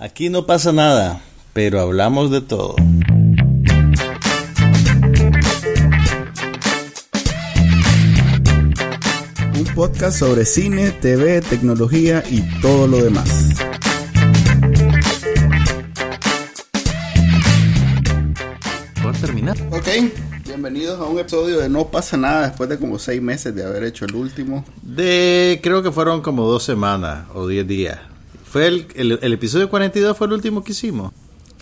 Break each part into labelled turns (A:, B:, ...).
A: Aquí no pasa nada, pero hablamos de todo.
B: Un podcast sobre cine, TV, tecnología y todo lo demás.
A: ¿Puedo terminar?
B: Ok, bienvenidos a un episodio de No pasa nada después de como seis meses de haber hecho el último.
A: De, creo que fueron como dos semanas o diez días. Fue el, el, el episodio 42 fue el último que hicimos.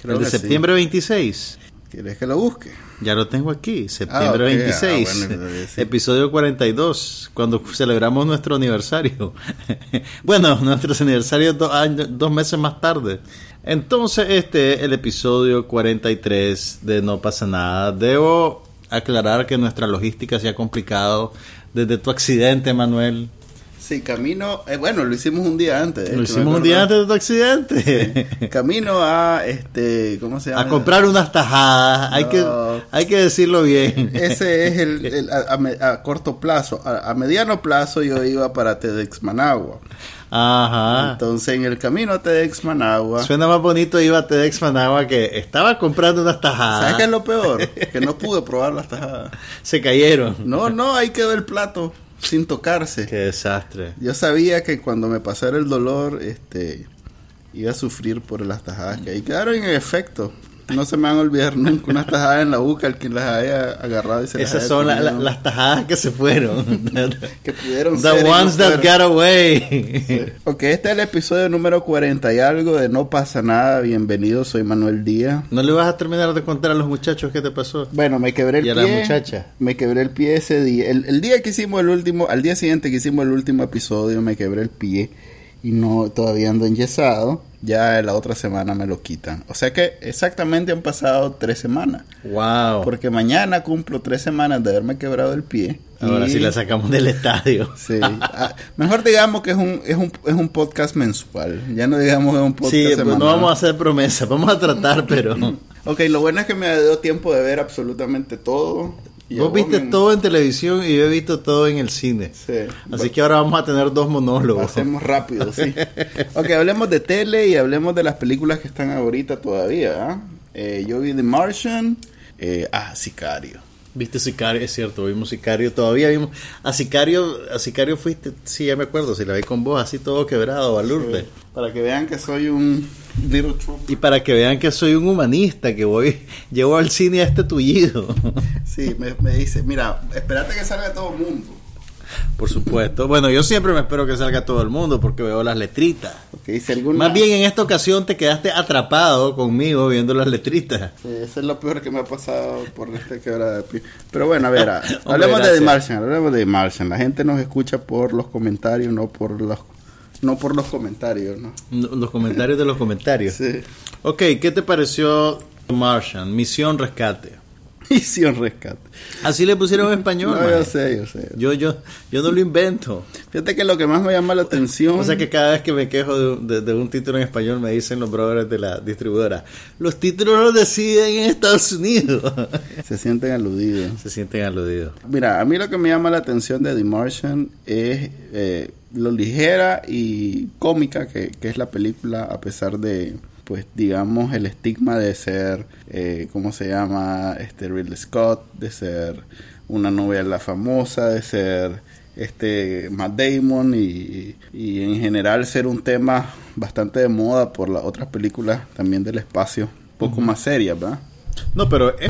B: Creo
A: el de
B: que sí.
A: septiembre 26.
B: ¿Quieres que lo busque?
A: Ya lo tengo aquí, septiembre
B: Ah, ok.
A: 26,
B: Ah, bueno, sí.
A: episodio 42, cuando celebramos nuestro aniversario. bueno, nuestro aniversario dos, años- dos meses más tarde. Entonces, este es el episodio 43 de No pasa nada. Debo aclarar que nuestra logística se ha complicado desde tu accidente, Manuel.
B: Sí, camino. eh, bueno, lo hicimos un día antes.
A: Lo
B: hecho,
A: hicimos un día antes de tu accidente.
B: Camino a este, ¿cómo se llama?
A: A comprar unas tajadas, hay, que, hay que decirlo bien.
B: Ese es el, el- a, a corto plazo. A, a mediano plazo yo iba para TEDx Managua.
A: Ajá.
B: Entonces en el camino a TEDx Managua.
A: Suena más bonito iba a TEDx Managua que estaba comprando unas tajadas.
B: ¿Sabes qué es lo peor? Que no pude probar las tajadas.
A: Se cayeron.
B: No, no, ahí quedó el plato sin tocarse.
A: Qué desastre.
B: Yo sabía que cuando me pasara el dolor, este, iba a sufrir por las tajadas que ahí quedaron en efecto. No se me van a olvidar nunca unas tajadas en la boca al quien las haya agarrado y se las
A: Esas
B: haya
A: son la- la- las tajadas que se fueron.
B: que pudieron
A: The
B: ser y no
A: ones that
B: fueron.
A: got away.
B: Ok, este es el episodio número 40 y algo de No pasa nada. Bienvenido, soy Manuel Díaz.
A: ¿No le vas a terminar de contar a los muchachos qué te pasó?
B: Bueno, me quebré el
A: Y a la
B: pie.
A: muchacha.
B: Me quebré el pie ese día. El, el día que hicimos el último, al día siguiente que hicimos el último episodio, me quebré el pie y no todavía ando enyesado. Ya la otra semana me lo quitan. O sea que exactamente han pasado tres semanas.
A: Wow.
B: Porque mañana cumplo tres semanas de haberme quebrado el pie.
A: Ahora
B: Y-
A: sí la sacamos del estadio.
B: Sí. Ah, mejor digamos que es un, es, un, es un podcast mensual. Ya no digamos que es un podcast
A: Sí, pues
B: semanal.
A: no vamos a hacer promesas, vamos a tratar, pero...
B: Ok, lo bueno es que me dio tiempo de ver absolutamente todo. Y
A: Vos viste todo en televisión y yo he visto todo en el cine.
B: Sí.
A: Así que ahora vamos a tener dos monólogos.
B: Hacemos rápido, sí. ok, hablemos de tele y hablemos de las películas que están ahorita todavía. ¿ah? Eh, yo vi The Martian. Eh, ah, Sicario.
A: Viste Sicario, es cierto, vimos Sicario, todavía vimos. A Sicario, a Sicario fuiste, sí, ya me acuerdo, si la vi con vos así todo quebrado, Valurde.
B: Para que vean que soy un little.
A: Y para que vean que soy un humanista, que voy, llevo al cine a este tullido.
B: Sí, me, me dice, mira, espérate que salga todo el mundo.
A: Por supuesto. Bueno, yo siempre me espero que salga todo el mundo porque veo las letritas.
B: Ok, si alguna...
A: Más bien en esta ocasión te quedaste atrapado conmigo viendo las letritas.
B: Sí, eso es lo peor que me ha pasado por esta quebrada de pie. Pero bueno, a ver, ah,
A: Hombre,
B: hablemos de The. Martian, hablemos de The Martian. La gente nos escucha por los comentarios, no por los, no por los comentarios, ¿no?
A: Los comentarios de los comentarios.
B: Sí.
A: Ok, ¿qué te pareció The Martian? Misión Rescate.
B: Misión Rescate.
A: Así le pusieron en español.
B: No, yo sé, yo sé.
A: Yo, yo, yo no lo invento.
B: Fíjate que lo que más me llama la atención...
A: O sea que cada vez que me quejo de, de- de un título en español me dicen los brothers de la distribuidora, los títulos los deciden en Estados Unidos.
B: Se sienten aludidos.
A: Se sienten aludidos.
B: Mira, a mí lo que me llama la atención de The Martian es eh, lo ligera y cómica que, que es la película, a pesar de, pues, digamos, el estigma de ser, eh, ¿cómo se llama? Este Ridley Scott, de ser una novela famosa, de ser este Matt Damon y, y en general ser un tema bastante de moda por las otras películas también del espacio, un poco más serias, ¿verdad?
A: No, pero, eh,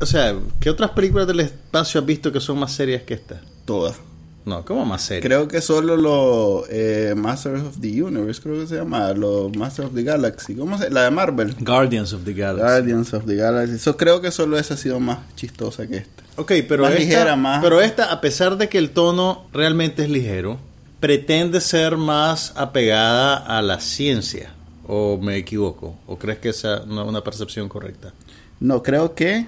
A: o sea, ¿qué otras películas del espacio has visto que son más serias que esta?
B: Todas.
A: No, ¿cómo más serias?
B: Creo que solo los eh, Masters of the Universe, creo que se llama, los Masters of the Galaxy. ¿Cómo se La de Marvel.
A: Guardians of the Galaxy.
B: Guardians of the Galaxy. Eso creo que solo esa ha sido más chistosa que esta.
A: Ok, pero
B: Más
A: esta,
B: ligera, más-
A: pero esta, a pesar de que el tono realmente es ligero, pretende ser más apegada a la ciencia. ¿O me equivoco? ¿O crees que esa no es una percepción correcta?
B: No, creo que...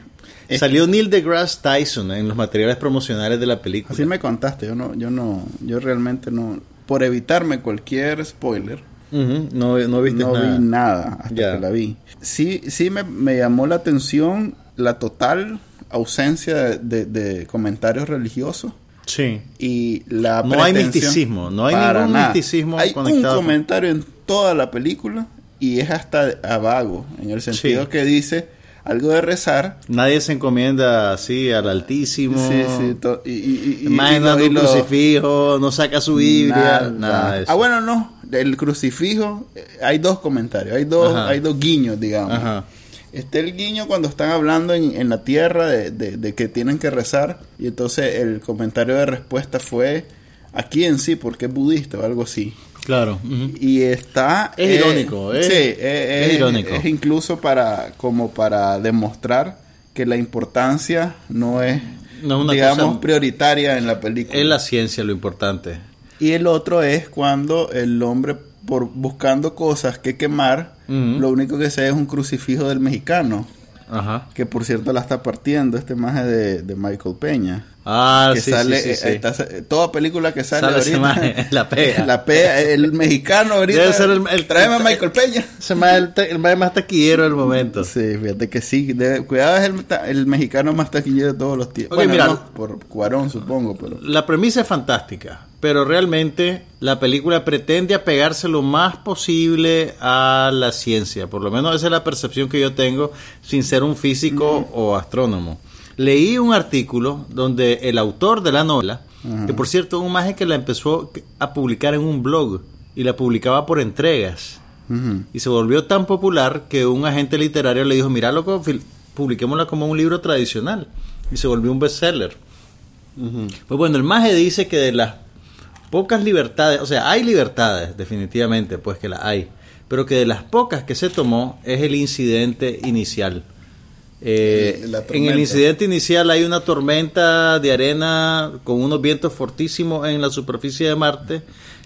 A: Salió Neil deGrasse Tyson en los materiales promocionales de la película.
B: Así me contaste, yo no, yo no, yo realmente no... Por evitarme cualquier spoiler,
A: Ujú, no, no viste
B: no
A: nada.
B: vi nada hasta
A: Ya.
B: que la vi. Sí, sí me, me llamó la atención la total ausencia de, de- de comentarios religiosos.
A: Sí.
B: y la
A: No hay misticismo, no hay ningún
B: nada.
A: misticismo
B: Hay un
A: conectado con-
B: comentario en toda la película y es hasta a vago, en el sentido
A: Sí.
B: que dice algo de rezar.
A: Nadie se encomienda así al Altísimo.
B: Sí, sí, y, y, y-
A: Imagina
B: y y
A: un crucifijo, no saca su Biblia, nada, de eso.
B: Ah, bueno, no. El crucifijo, eh, hay dos comentarios, hay dos,
A: Ajá.
B: hay dos guiños, digamos.
A: Ajá.
B: Está el guiño cuando están hablando en, en la tierra de, de- de que tienen que rezar. Y entonces el comentario de respuesta fue aquí en sí, porque es budista o algo así.
A: Claro.
B: Y está...
A: Es irónico, ¿eh?
B: Sí, eh,
A: Es
B: es,
A: irónico.
B: Es incluso para, como para demostrar que la importancia no es,
A: No es una
B: digamos,
A: cosa-
B: prioritaria en la película.
A: Es la ciencia lo importante.
B: Y el otro es cuando el hombre, por buscando cosas que quemar, lo único que se es un crucifijo del mexicano.
A: Ajá.
B: Que por cierto la está partiendo este maje de, de Michael Peña.
A: Ah,
B: que
A: sí,
B: sale,
A: sí, sí,
B: eh, está- toda película que sale,
A: Sale
B: ahorita.
A: maje, la pega.
B: la pega, el mexicano ahorita.
A: Debe ser el- el-
B: tráeme a Michael Peña.
A: Ese más el, el más taquillero del momento.
B: Sí, fíjate que sí. debe- cuidado, es el, el mexicano más taquillero de todos los tiempos.
A: Ok,
B: bueno,
A: mira.
B: no, por Cuarón, supongo, pero.
A: La premisa es fantástica, pero realmente la película pretende apegarse lo más posible a la ciencia. Por lo menos esa es la percepción que yo tengo sin ser un físico o astrónomo. Leí un artículo donde el autor de la novela, que por cierto un maje que la empezó a publicar en un blog y la publicaba por entregas. Y se volvió tan popular que un agente literario le dijo, mira loco, publiquémosla como un libro tradicional. Y se volvió un bestseller. Pues bueno, el maje dice que de las pocas libertades, o sea, hay libertades, definitivamente, pues que las hay, pero que de las pocas que se tomó es el incidente inicial. Eh, en el incidente inicial hay una tormenta de arena con unos vientos fortísimos en la superficie de Marte,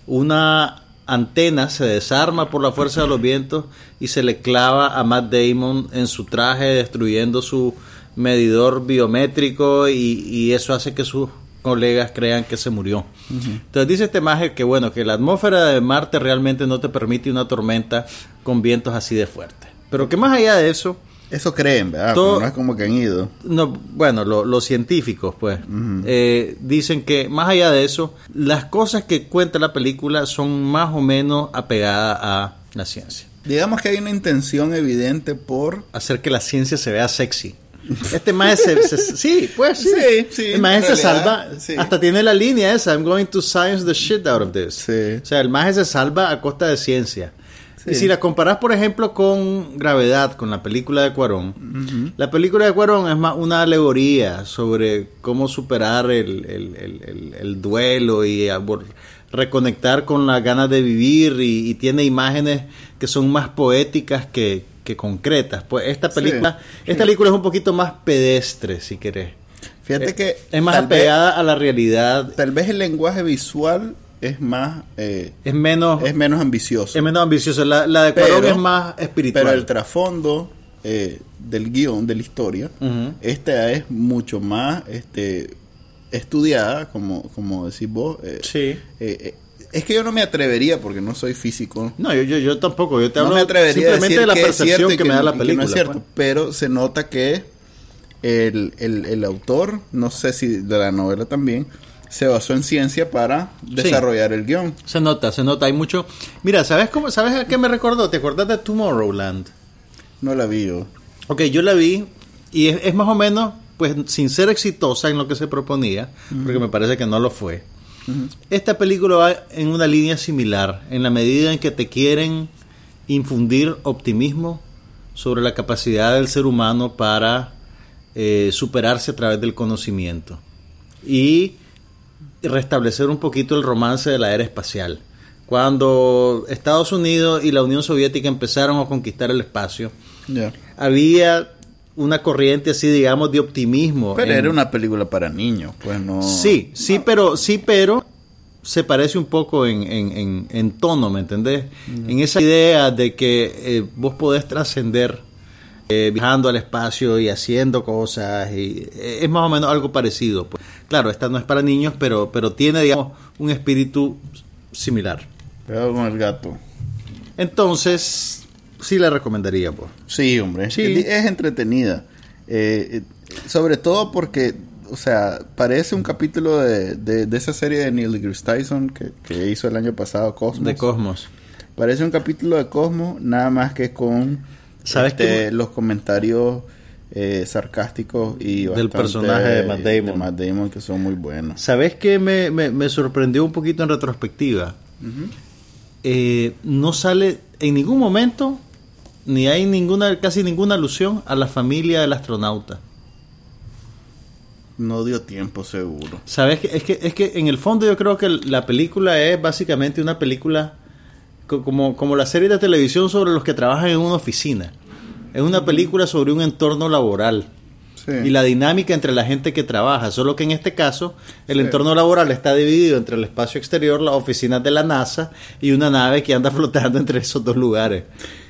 A: una antena se desarma por la fuerza de los vientos y se le clava a Matt Damon en su traje destruyendo su medidor biométrico y, y eso hace que sus colegas crean que se murió. Entonces dice este maje que bueno, que la atmósfera de Marte realmente no te permite una tormenta con vientos así de fuertes. Pero que más allá de eso,
B: Eso creen, ¿verdad?
A: Todo-
B: no es como que han ido.
A: no, bueno, lo- los científicos, pues, eh, dicen que más allá de eso, las cosas que cuenta la película son más o menos apegadas a la ciencia.
B: Digamos que hay una intención evidente por.
A: Hacer que la ciencia se vea sexy. Este maestro, se, se- sí, pues sí.
B: Sí, sí,
A: El maestro se salva,
B: sí.
A: hasta tiene la línea esa, I'm going to science the shit out of this. O sea, el maestro se salva a costa de ciencia.
B: Sí.
A: Y si la comparas, por ejemplo, con Gravedad, con la película de Cuarón, la película de Cuarón es más una alegoría sobre cómo superar el, el- el- el- el duelo y reconectar con las ganas de vivir y, y tiene imágenes que son más poéticas que, que concretas. Pues esta
B: Sí.
A: película, esta película es un poquito más pedestre, si querés.
B: Fíjate
A: Eh,
B: que.
A: es más
B: vez-
A: apegada a la realidad,
B: Tal vez el lenguaje visual es más. eh,
A: es menos,
B: es menos ambicioso.
A: es menos ambiciosa. La, la de
B: Pero-
A: Cuarón es más espiritual.
B: Pero el trasfondo eh, del guion, de la historia, esta es mucho más este, estudiada, como, como decís vos. eh,
A: Sí.
B: eh, eh, es que yo no me atrevería, porque no soy físico.
A: No, yo, yo, yo tampoco. Yo te
B: No
A: hablo
B: me atrevería a
A: simplemente
B: decir
A: de la
B: que
A: percepción que, me da la película.
B: no es cierto,
A: pues.
B: pero se nota que el, el, el autor, no sé si de la novela también, se basó en ciencia para desarrollar el guion.
A: Se nota, se nota. Hay mucho. Mira, ¿sabes cómo? ¿Sabes a qué me recordó? ¿Te acuerdas de Tomorrowland?
B: No la vi yo.
A: Ok, yo la vi y es, es más o menos, pues, sin ser exitosa en lo que se proponía, porque me parece que no lo fue. Esta película va en una línea similar, en la medida en que te quieren infundir optimismo sobre la capacidad del ser humano para eh, superarse a través del conocimiento y restablecer un poquito el romance de la era espacial. Cuando Estados Unidos y la Unión Soviética empezaron a conquistar el espacio, había una corriente así, digamos, de optimismo.
B: Pero
A: en-
B: era una película para niños, pues no.
A: Sí, sí, pero sí, pero se parece un poco en, en, en, en tono, ¿me entendés? En esa idea de que eh, vos podés trascender eh, viajando al espacio y haciendo cosas, y eh, es más o menos algo parecido. Pues. Claro, esta no es para niños, pero, pero tiene, digamos, un espíritu similar.
B: Cuidado con el gato.
A: Entonces, sí la recomendaría, pues.
B: Sí, hombre.
A: Sí.
B: Es, es entretenida. Eh, eh, sobre todo porque, o sea, parece un capítulo de, de, de esa serie de Neil deGrasse Tyson que, que hizo el año pasado, Cosmos.
A: De Cosmos.
B: Parece un capítulo de Cosmo, nada más que con
A: ¿Sabes
B: este, los comentarios eh, sarcásticos y
A: Del personaje de Matt Damon.
B: de Matt Damon, que son muy buenos.
A: ¿Sabes qué me, me- me sorprendió un poquito en retrospectiva? Eh, no sale en ningún momento, ni hay ninguna, casi ninguna alusión a la familia del astronauta.
B: No dio tiempo seguro.
A: ¿Sabes? Es que, es que en el fondo yo creo que la película es básicamente una película co- como, como la serie de televisión sobre los que trabajan en una oficina. Es una película sobre un entorno laboral.
B: Sí.
A: y la dinámica entre la gente que trabaja. Solo que en este caso, el
B: Sí.
A: entorno laboral está dividido entre el espacio exterior, las oficinas de la NASA y una nave que anda flotando entre esos dos lugares.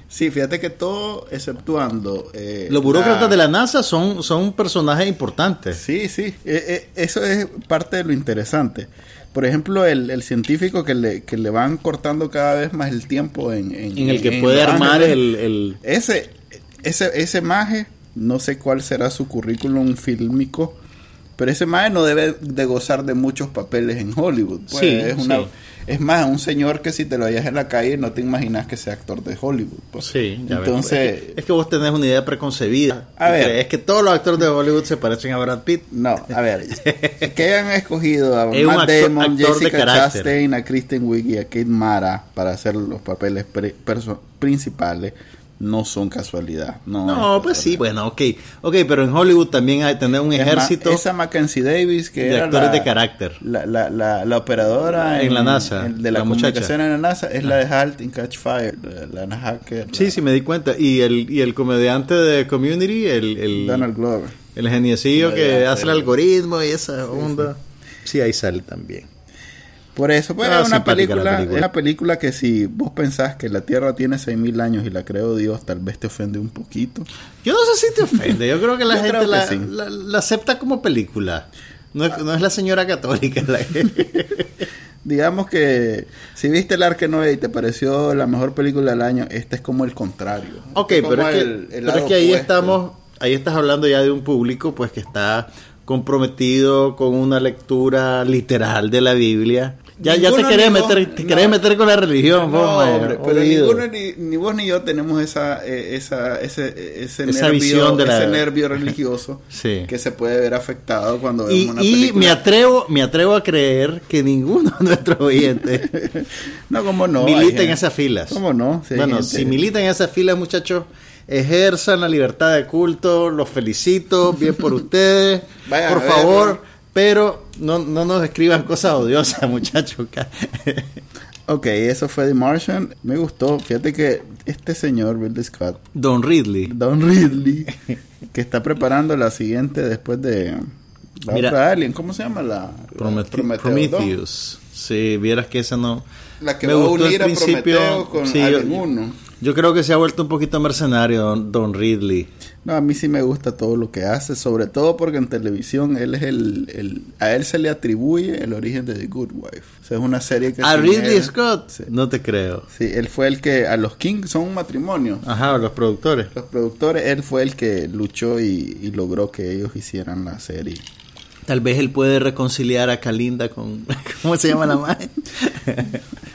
B: Sí, fíjate que todo, exceptuando... eh,
A: Los burócratas de la NASA son, son personajes importantes.
B: Sí, sí, eh, eh, eso es parte de lo interesante. Por ejemplo, el, el científico que le, que le van cortando cada vez más el tiempo en...
A: En el que
B: en
A: puede armar el, el-
B: Ese, ese, ese maje, no sé cuál será su currículum fílmico, pero ese maje no debe de gozar de muchos papeles en Hollywood. Pues,
A: Sí,
B: es, una,
A: sí.
B: es más, un señor que si te lo hallas en la calle no te imaginas que sea actor de Hollywood. pues.
A: Sí, ya
B: Entonces,
A: es, que, es que vos tenés una idea preconcebida.
B: A ver.
A: crees que todos los actores de Hollywood se parecen a Brad Pitt.
B: No, a ver, que hayan escogido a
A: Es
B: Matt Damon,
A: actor
B: Jessica. Chastain, a Kristen Wiig y a Kate Mara para hacer los papeles pre- principales no son casualidad. No,
A: No,
B: es
A: pues sí, bueno, ok. Ok, pero en Hollywood también hay tener un
B: Es
A: ejército
B: esa Mackenzie Davis que
A: de
B: era
A: actores
B: la-
A: de carácter.
B: La, la, la, la operadora
A: En la NASA,
B: en- de la,
A: la muchacha.
B: comunicación en la NASA es la de Halt in Catch Fire, la, hacker.
A: Sí, sí, me di cuenta. Y el, y el comediante de Community, el, el,
B: Donald Glover.
A: el geniecillo que hace el algoritmo y esa onda. Sí, ahí sale también.
B: Por eso, pues
A: Ah,
B: es una película, una película que si vos pensás que la Tierra tiene 6000 años y la creó Dios, tal vez te ofende un poquito.
A: Yo no sé si te ofende. Yo creo que la gente
B: que
A: la,
B: sí.
A: la- la acepta como película. No es, no es la señora católica la que...
B: Digamos que si viste el Arque Noé y te pareció la mejor película del año, esta es como el contrario.
A: Ok,
B: Este
A: pero es que,
B: el- el
A: pero
B: lado
A: es que ahí
B: opuesto.
A: estamos, ahí estás hablando ya de un público pues que está comprometido con una lectura literal de la Biblia. Ya, ya te querés
B: vos-
A: meter, te
B: no.
A: querés meter con la religión,
B: No,
A: vos,
B: hombre, pero ninguno, ni, ni vos ni yo tenemos esa, eh, esa, ese, ese,
A: Esa
B: nervio,
A: visión de la-
B: ese nervio religioso
A: Sí.
B: que se puede ver afectado cuando vemos
A: Y,
B: una
A: y
B: película.
A: me atrevo, me atrevo a creer que ninguno de nuestros oyentes
B: No, como no.
A: milita en esas filas.
B: ¿Cómo no?
A: Bueno,
B: gente-
A: si militan en esas filas, muchachos, ejerzan la libertad de culto, los felicito, bien por ustedes,
B: Vayan
A: por favor,
B: ¿no?
A: Pero no, no nos escriban cosas odiosas, muchachos.
B: Ok, eso fue The Martian. Me gustó. Fíjate que este señor, Ridley Scott,
A: Don Ridley.
B: Don Ridley, que está preparando la siguiente después de la
A: Mira.
B: otra Alien. ¿Cómo se llama la?
A: Promete-
B: Prometeo
A: Prometheus. Si vieras que esa no.
B: La que
A: Me
B: va
A: gustó
B: unir a
A: principio,
B: Prometeo con
A: sí,
B: Alien
A: yo-
B: 1.
A: Yo creo que se ha vuelto un poquito mercenario, Don, Don Ridley.
B: No, a mí sí me gusta todo lo que hace, sobre todo porque en televisión él es el, el- a él se le atribuye el origen de The Good Wife. O sea, es una serie que
A: A Ridley
B: él-
A: Scott,
B: Sí.
A: no te creo.
B: Sí, él fue el que a los Kings son un matrimonio.
A: Ajá, los productores.
B: Los productores, él fue el que luchó y, y logró que ellos hicieran la serie.
A: Tal vez él puede reconciliar a Kalinda con. ¿Cómo se llama la madre?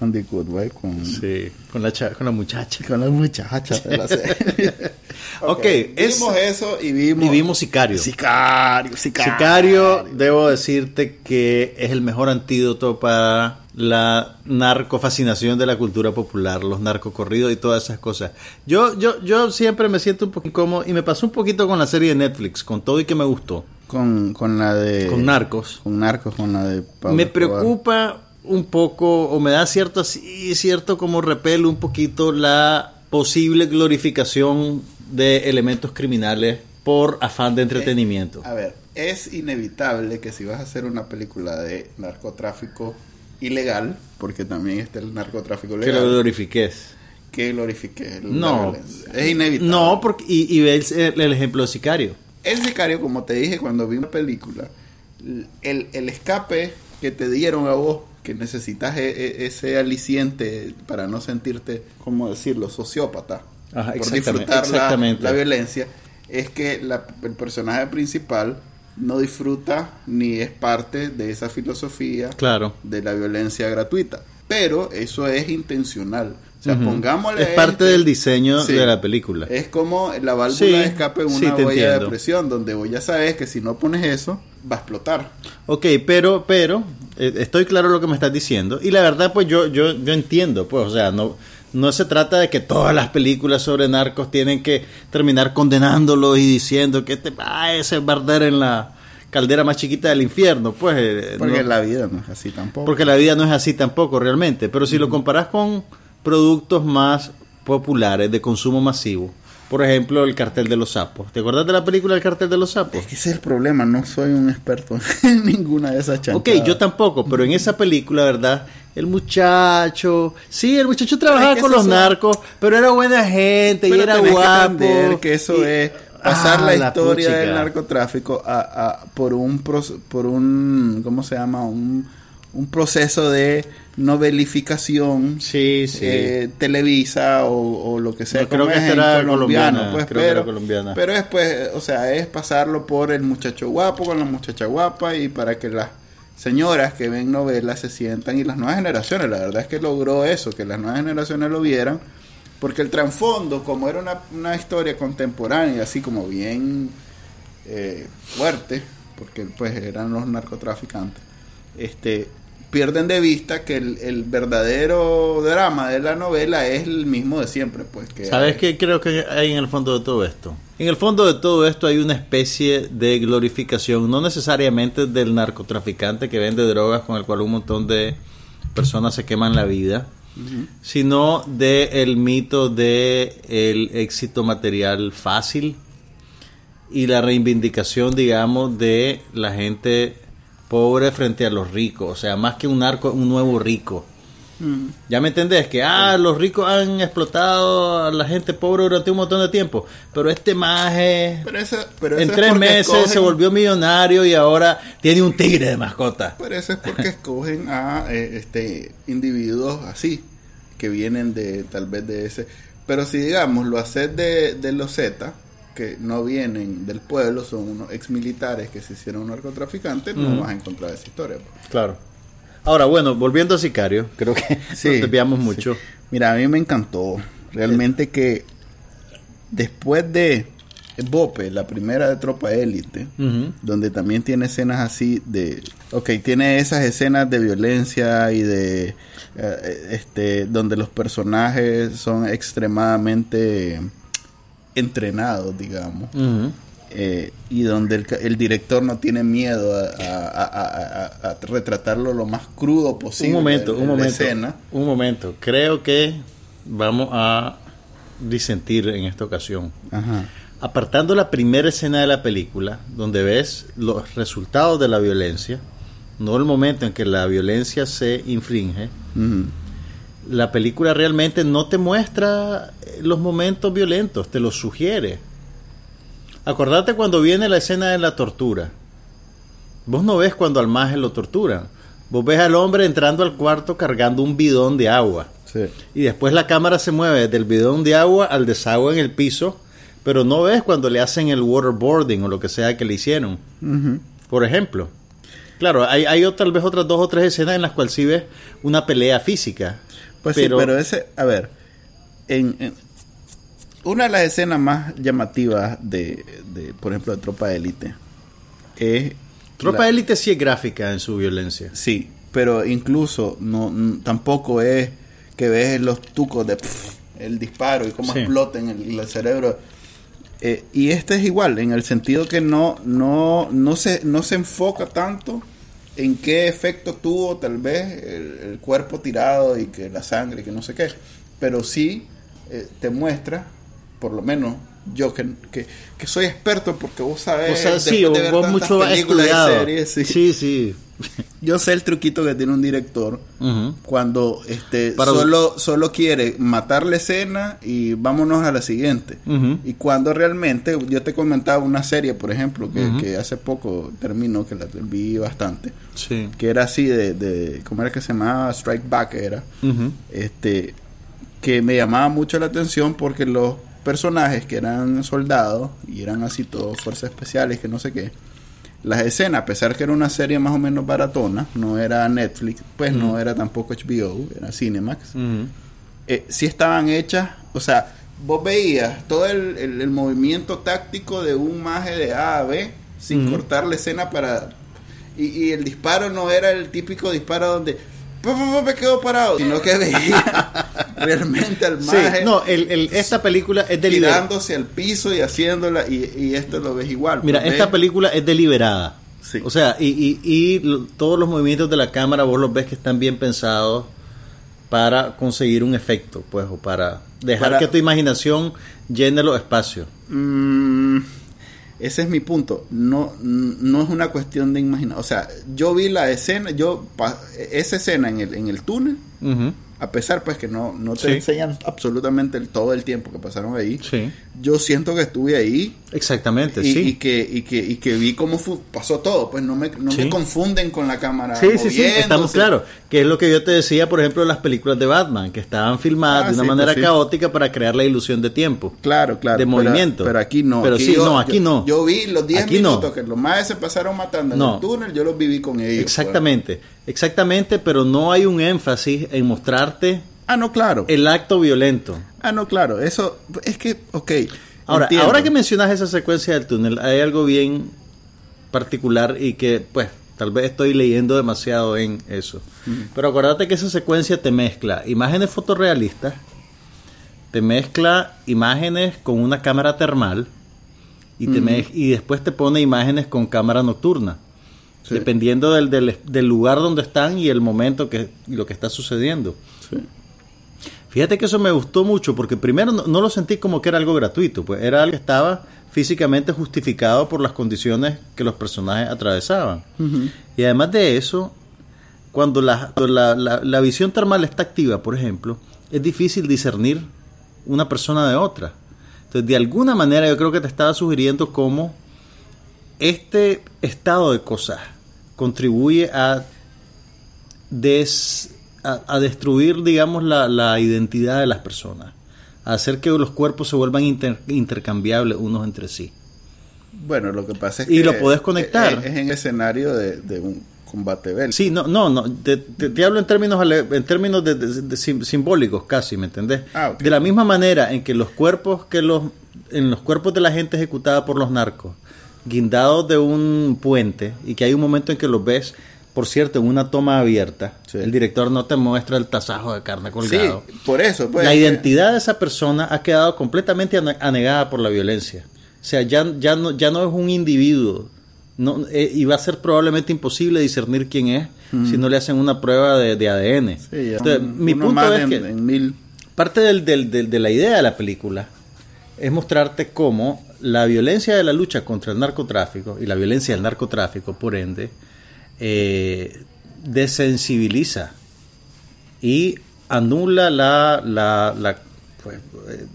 B: Good Wife, con,
A: Sí, con la, cha- con la muchacha.
B: con las muchachas de la serie.
A: Ok, es-
B: vimos eso y vimos...
A: Y vimos Sicario.
B: Sicario, Sicario.
A: Sicario, debo decirte que es el mejor antídoto para la narcofascinación de la cultura popular, los narcocorridos y todas esas cosas. Yo, yo, yo siempre me siento un poco incómodo y me pasó un poquito con la serie de Netflix, con todo y que me gustó,
B: Con, con la de...
A: con Narcos.
B: Con Narcos, con la de Pablo
A: me preocupa un poco, o me da cierto, sí, cierto como repelo un poquito la posible glorificación de elementos criminales por afán de entretenimiento.
B: A ver, es inevitable que si vas a hacer una película de narcotráfico ilegal, porque también está el narcotráfico
A: que lo
B: legal,
A: glorifiques.
B: que glorifique la
A: No.
B: Es inevitable.
A: no, porque y, y ves el, el ejemplo de Sicario.
B: El sicario, como te dije cuando vi una película, el, el escape que te dieron a vos, que necesitas e- e- ese aliciente para no sentirte, ¿cómo decirlo?, sociópata,
A: Ajá,
B: por disfrutar la,
A: exactamente.
B: la violencia, es que la- el personaje principal no disfruta ni es parte de esa filosofía
A: Claro.
B: de la violencia gratuita. pero eso es intencional. O sea, pongámosle.
A: Es parte
B: este-
A: del diseño
B: Sí.
A: de la película.
B: Es como la válvula
A: Sí,
B: de escape en
A: sí,
B: una huella de presión, donde vos ya sabes que si no pones eso, va a explotar.
A: Ok, pero, pero, estoy claro lo que me estás diciendo. Y la verdad, pues yo, yo, yo entiendo, pues, o sea, no, no se trata de que todas las películas sobre narcos tienen que terminar condenándolos y diciendo que este, ah, ese es arder en la caldera más chiquita del infierno, pues. eh,
B: Porque
A: no-
B: la vida no es así tampoco.
A: porque la vida no es así tampoco realmente. Pero si lo comparas con productos más populares de consumo masivo, por ejemplo, el cartel de los sapos. ¿Te acuerdas de la película El cartel de los sapos?
B: Es que ese es el problema, no soy un experto en ninguna de esas chanchadas.
A: Ok, yo tampoco, pero en esa película, ¿verdad? El muchacho, sí, el muchacho trabajaba
B: que
A: con los
B: son-
A: narcos, pero era buena gente y era
B: que
A: guapo.
B: entender que eso
A: y-
B: es pasar
A: Ah,
B: la historia del narcotráfico a, a- por un por un ¿cómo se llama? un, un proceso de novelificación
A: Sí, sí.
B: eh, Televisa o, o lo que sea
A: No, creo que
B: es colombiano,
A: colombiana,
B: pues,
A: creo que era
B: pero,
A: colombiana.
B: pero es pues, o sea, es pasarlo por el muchacho guapo con la muchacha guapa y para que las señoras que ven novelas se sientan y las nuevas generaciones, la verdad es que logró eso, que las nuevas generaciones lo vieran, porque el trasfondo, como era una, una historia contemporánea, así como bien eh, fuerte, porque pues eran los narcotraficantes, este pierden de vista que el, el verdadero drama de la novela es el mismo de siempre, pues que
A: ¿Sabes qué creo que hay en el fondo de todo esto? En el fondo de todo esto hay una especie de glorificación, no necesariamente del narcotraficante que vende drogas con el cual un montón de personas se queman la vida, sino de el mito de el éxito material fácil y la reivindicación, digamos, de la gente pobre frente a los ricos, o sea, más que un narco, un nuevo rico.
B: Mm.
A: ¿Ya me entendés? Que, ah, los ricos han explotado a la gente pobre durante un montón de tiempo. Pero este maje
B: Pero eso- pero
A: en
B: eso
A: tres meses
B: escogen-
A: se volvió millonario y ahora tiene un tigre de mascota.
B: Pero eso es porque escogen a eh, este individuos así, que vienen de tal vez de ese. Pero si digamos lo haces de, de los Z, que no vienen del pueblo, son unos ex militares que se hicieron narcotraficantes, no vas a encontrar esa historia. pues.
A: Claro. Ahora, bueno, volviendo a Sicario, creo que
B: Sí,
A: nos desviamos mucho.
B: Mira, a mí me encantó. Realmente que después de Bope, la primera de Tropa Élite, donde también tiene escenas así de ok tiene esas escenas de violencia y de eh, este donde los personajes son extremadamente entrenados digamos eh, y donde el, el director no tiene miedo a, a- a- a- a retratarlo lo más crudo posible
A: Un momento,
B: en
A: un momento.
B: escena.
A: Un momento. Creo que vamos a disentir en esta ocasión.
B: Ajá.
A: Apartando la primera escena de la película, donde ves los resultados de la violencia, no el momento en que la violencia se infringe. La película realmente no te muestra eh, los momentos violentos, te los sugiere. Acordate cuando viene la escena de la tortura. Vos no ves cuando al maje lo torturan. Vos ves al hombre entrando al cuarto cargando un bidón de agua.
B: Sí.
A: Y después la cámara se mueve del bidón de agua al desagüe en el piso, pero no ves cuando le hacen el waterboarding o lo que sea que le hicieron. Por ejemplo. Claro, hay, hay tal vez otras dos o tres escenas en las cuales sí ves una pelea física.
B: Pues sí, pero ese, a ver, en, en- una de las escenas más llamativas de, de, por ejemplo, de Tropa Élite es...
A: Tropa Élite sí es gráfica en su violencia.
B: Sí, pero incluso no tampoco es que ves los tucos de pff, el disparo y cómo
A: Sí.
B: explota en el, el cerebro. Eh, y este es igual, en el sentido que no, no, no, se, no se enfoca tanto en qué efecto tuvo tal vez el, el cuerpo tirado y que la sangre, que no sé qué. Pero sí eh, te muestra, por lo menos yo que, que, que soy experto porque vos sabés,
A: O sea,
B: después
A: sí,
B: de
A: vos
B: ver
A: vos
B: tantas
A: mucho has
B: y
A: estudiado.
B: series, sí.
A: sí, sí.
B: Yo sé el truquito que tiene un director cuando este
A: Para-
B: solo solo quiere matar la escena y vámonos a la siguiente. Y cuando realmente yo te comentaba una serie, por ejemplo, que, hace poco terminó, que la vi bastante,
A: Sí.
B: que era así de, de ¿cómo era que se llamaba? Strike Back era. Este que me llamaba mucho la atención porque los personajes que eran soldados y eran así todos fuerzas especiales, que no sé qué, las escenas, a pesar que era una serie más o menos baratona, no era Netflix, pues no era tampoco HBO, era Cinemax, eh, sí estaban hechas, o sea, vos veías todo el, el- el movimiento táctico de un maje de A a B sin cortar la escena para... Y, y el disparo no era el típico disparo donde... "Pa, pa, pa, me quedo parado, sino que veía realmente al
A: Sí,
B: maje
A: no, el, el- esta película es deliberada.
B: tirándose al piso y haciéndola y, y esto lo ves igual.
A: Mira,
B: pues,
A: esta
B: ves-
A: película es deliberada.
B: Sí.
A: O sea, y, y- y todos los movimientos de la cámara vos los ves que están bien pensados para conseguir un efecto, pues, o para dejar
B: Para-
A: que tu imaginación llene los espacios.
B: Mm, ese es mi punto. No, no es una cuestión de imaginar. O sea, yo vi la escena, yo esa escena en el, en el túnel, a pesar pues que no, no te
A: Sí.
B: enseñan absolutamente el- todo el tiempo que pasaron ahí.
A: Sí,
B: Yo siento que estuve ahí
A: exactamente,
B: y,
A: sí.
B: y que, y, que, y que vi cómo pasó todo. Pues no me, no
A: Sí.
B: me confunden con la cámara.
A: Sí, sí, sí, estamos claros. Que es lo que yo te decía, por ejemplo, de las películas de Batman, que estaban filmadas
B: Ah,
A: de una
B: sí,
A: manera
B: pues
A: caótica para crear la ilusión de tiempo.
B: Claro, claro.
A: de
B: pero-
A: movimiento.
B: Pero aquí no.
A: Pero sí, no, aquí
B: yo-
A: no.
B: Yo vi los 10
A: Aquí no.
B: minutos que los más se pasaron matando en el túnel, yo los viví con ellos. pues.
A: Exactamente, exactamente, pero no hay un énfasis en mostrarte
B: Ah, no, claro.
A: el acto violento.
B: Ah, no, claro. Eso es que, ok.
A: Ahora,
B: entiendo.
A: ahora que mencionas esa secuencia del túnel, hay algo bien particular y que, pues, tal vez estoy leyendo demasiado en eso. Pero acuérdate que esa secuencia te mezcla imágenes fotorrealistas, te mezcla imágenes con una cámara termal y, te y después te pone imágenes con cámara nocturna.
B: Sí.
A: Dependiendo del, del, del lugar donde están y el momento que y lo que está sucediendo.
B: Sí.
A: Fíjate que eso me gustó mucho porque primero no, no lo sentí como que era algo gratuito, pues era algo que estaba físicamente justificado por las condiciones que los personajes atravesaban. Y además de eso, cuando la, cuando la- la- la visión termal está activa, por ejemplo, es difícil discernir una persona de otra. Entonces, de alguna manera yo creo que te estaba sugiriendo cómo este estado de cosas contribuye a des- a, a destruir, digamos, la, la identidad de las personas, a hacer que los cuerpos se vuelvan inter- intercambiables unos entre sí.
B: Bueno, lo que pasa es
A: Y
B: que.
A: lo podés conectar.
B: Es, es en escenario de, de un combate bélico.
A: Sí, no, no, no, te, te- te hablo en términos, en términos de, de- de sim- simbólicos casi, ¿me entendés?
B: Ah.
A: De la misma manera en que los cuerpos que los, en los cuerpos de la gente ejecutada por los narcos, guindados de un puente, y que hay un momento en que los ves, por cierto, en una toma abierta,
B: Sí.
A: el director no te muestra el tasajo de carne
B: Sí,
A: colgado.
B: por eso. Pues,
A: la
B: que-
A: identidad de esa persona ha quedado completamente ane- anegada por la violencia. O sea, ya, ya, no, ya no es un individuo. No, eh, y va a ser probablemente imposible discernir quién es si no le hacen una prueba de, de ADN.
B: Sí, ya
A: Entonces,
B: un-
A: mi punto es
B: en,
A: que
B: en mil.
A: parte del, del- del- de la idea de la película es mostrarte cómo la violencia de la lucha contra el narcotráfico y la violencia del narcotráfico, por ende, eh, desensibiliza y anula la, la, la- pues, eh,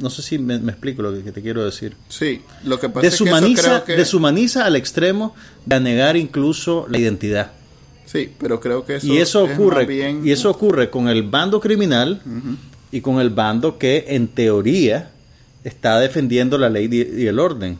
A: no sé si me, me explico lo que, que te quiero decir.
B: Sí, lo que pasa es que eso
A: Deshumaniza,
B: creo que.
A: deshumaniza al extremo de negar incluso la identidad.
B: Sí, pero creo que eso.
A: y eso
B: es
A: ocurre
B: bien-
A: y eso ocurre con el bando criminal y con el bando que en teoría está defendiendo la ley y el orden.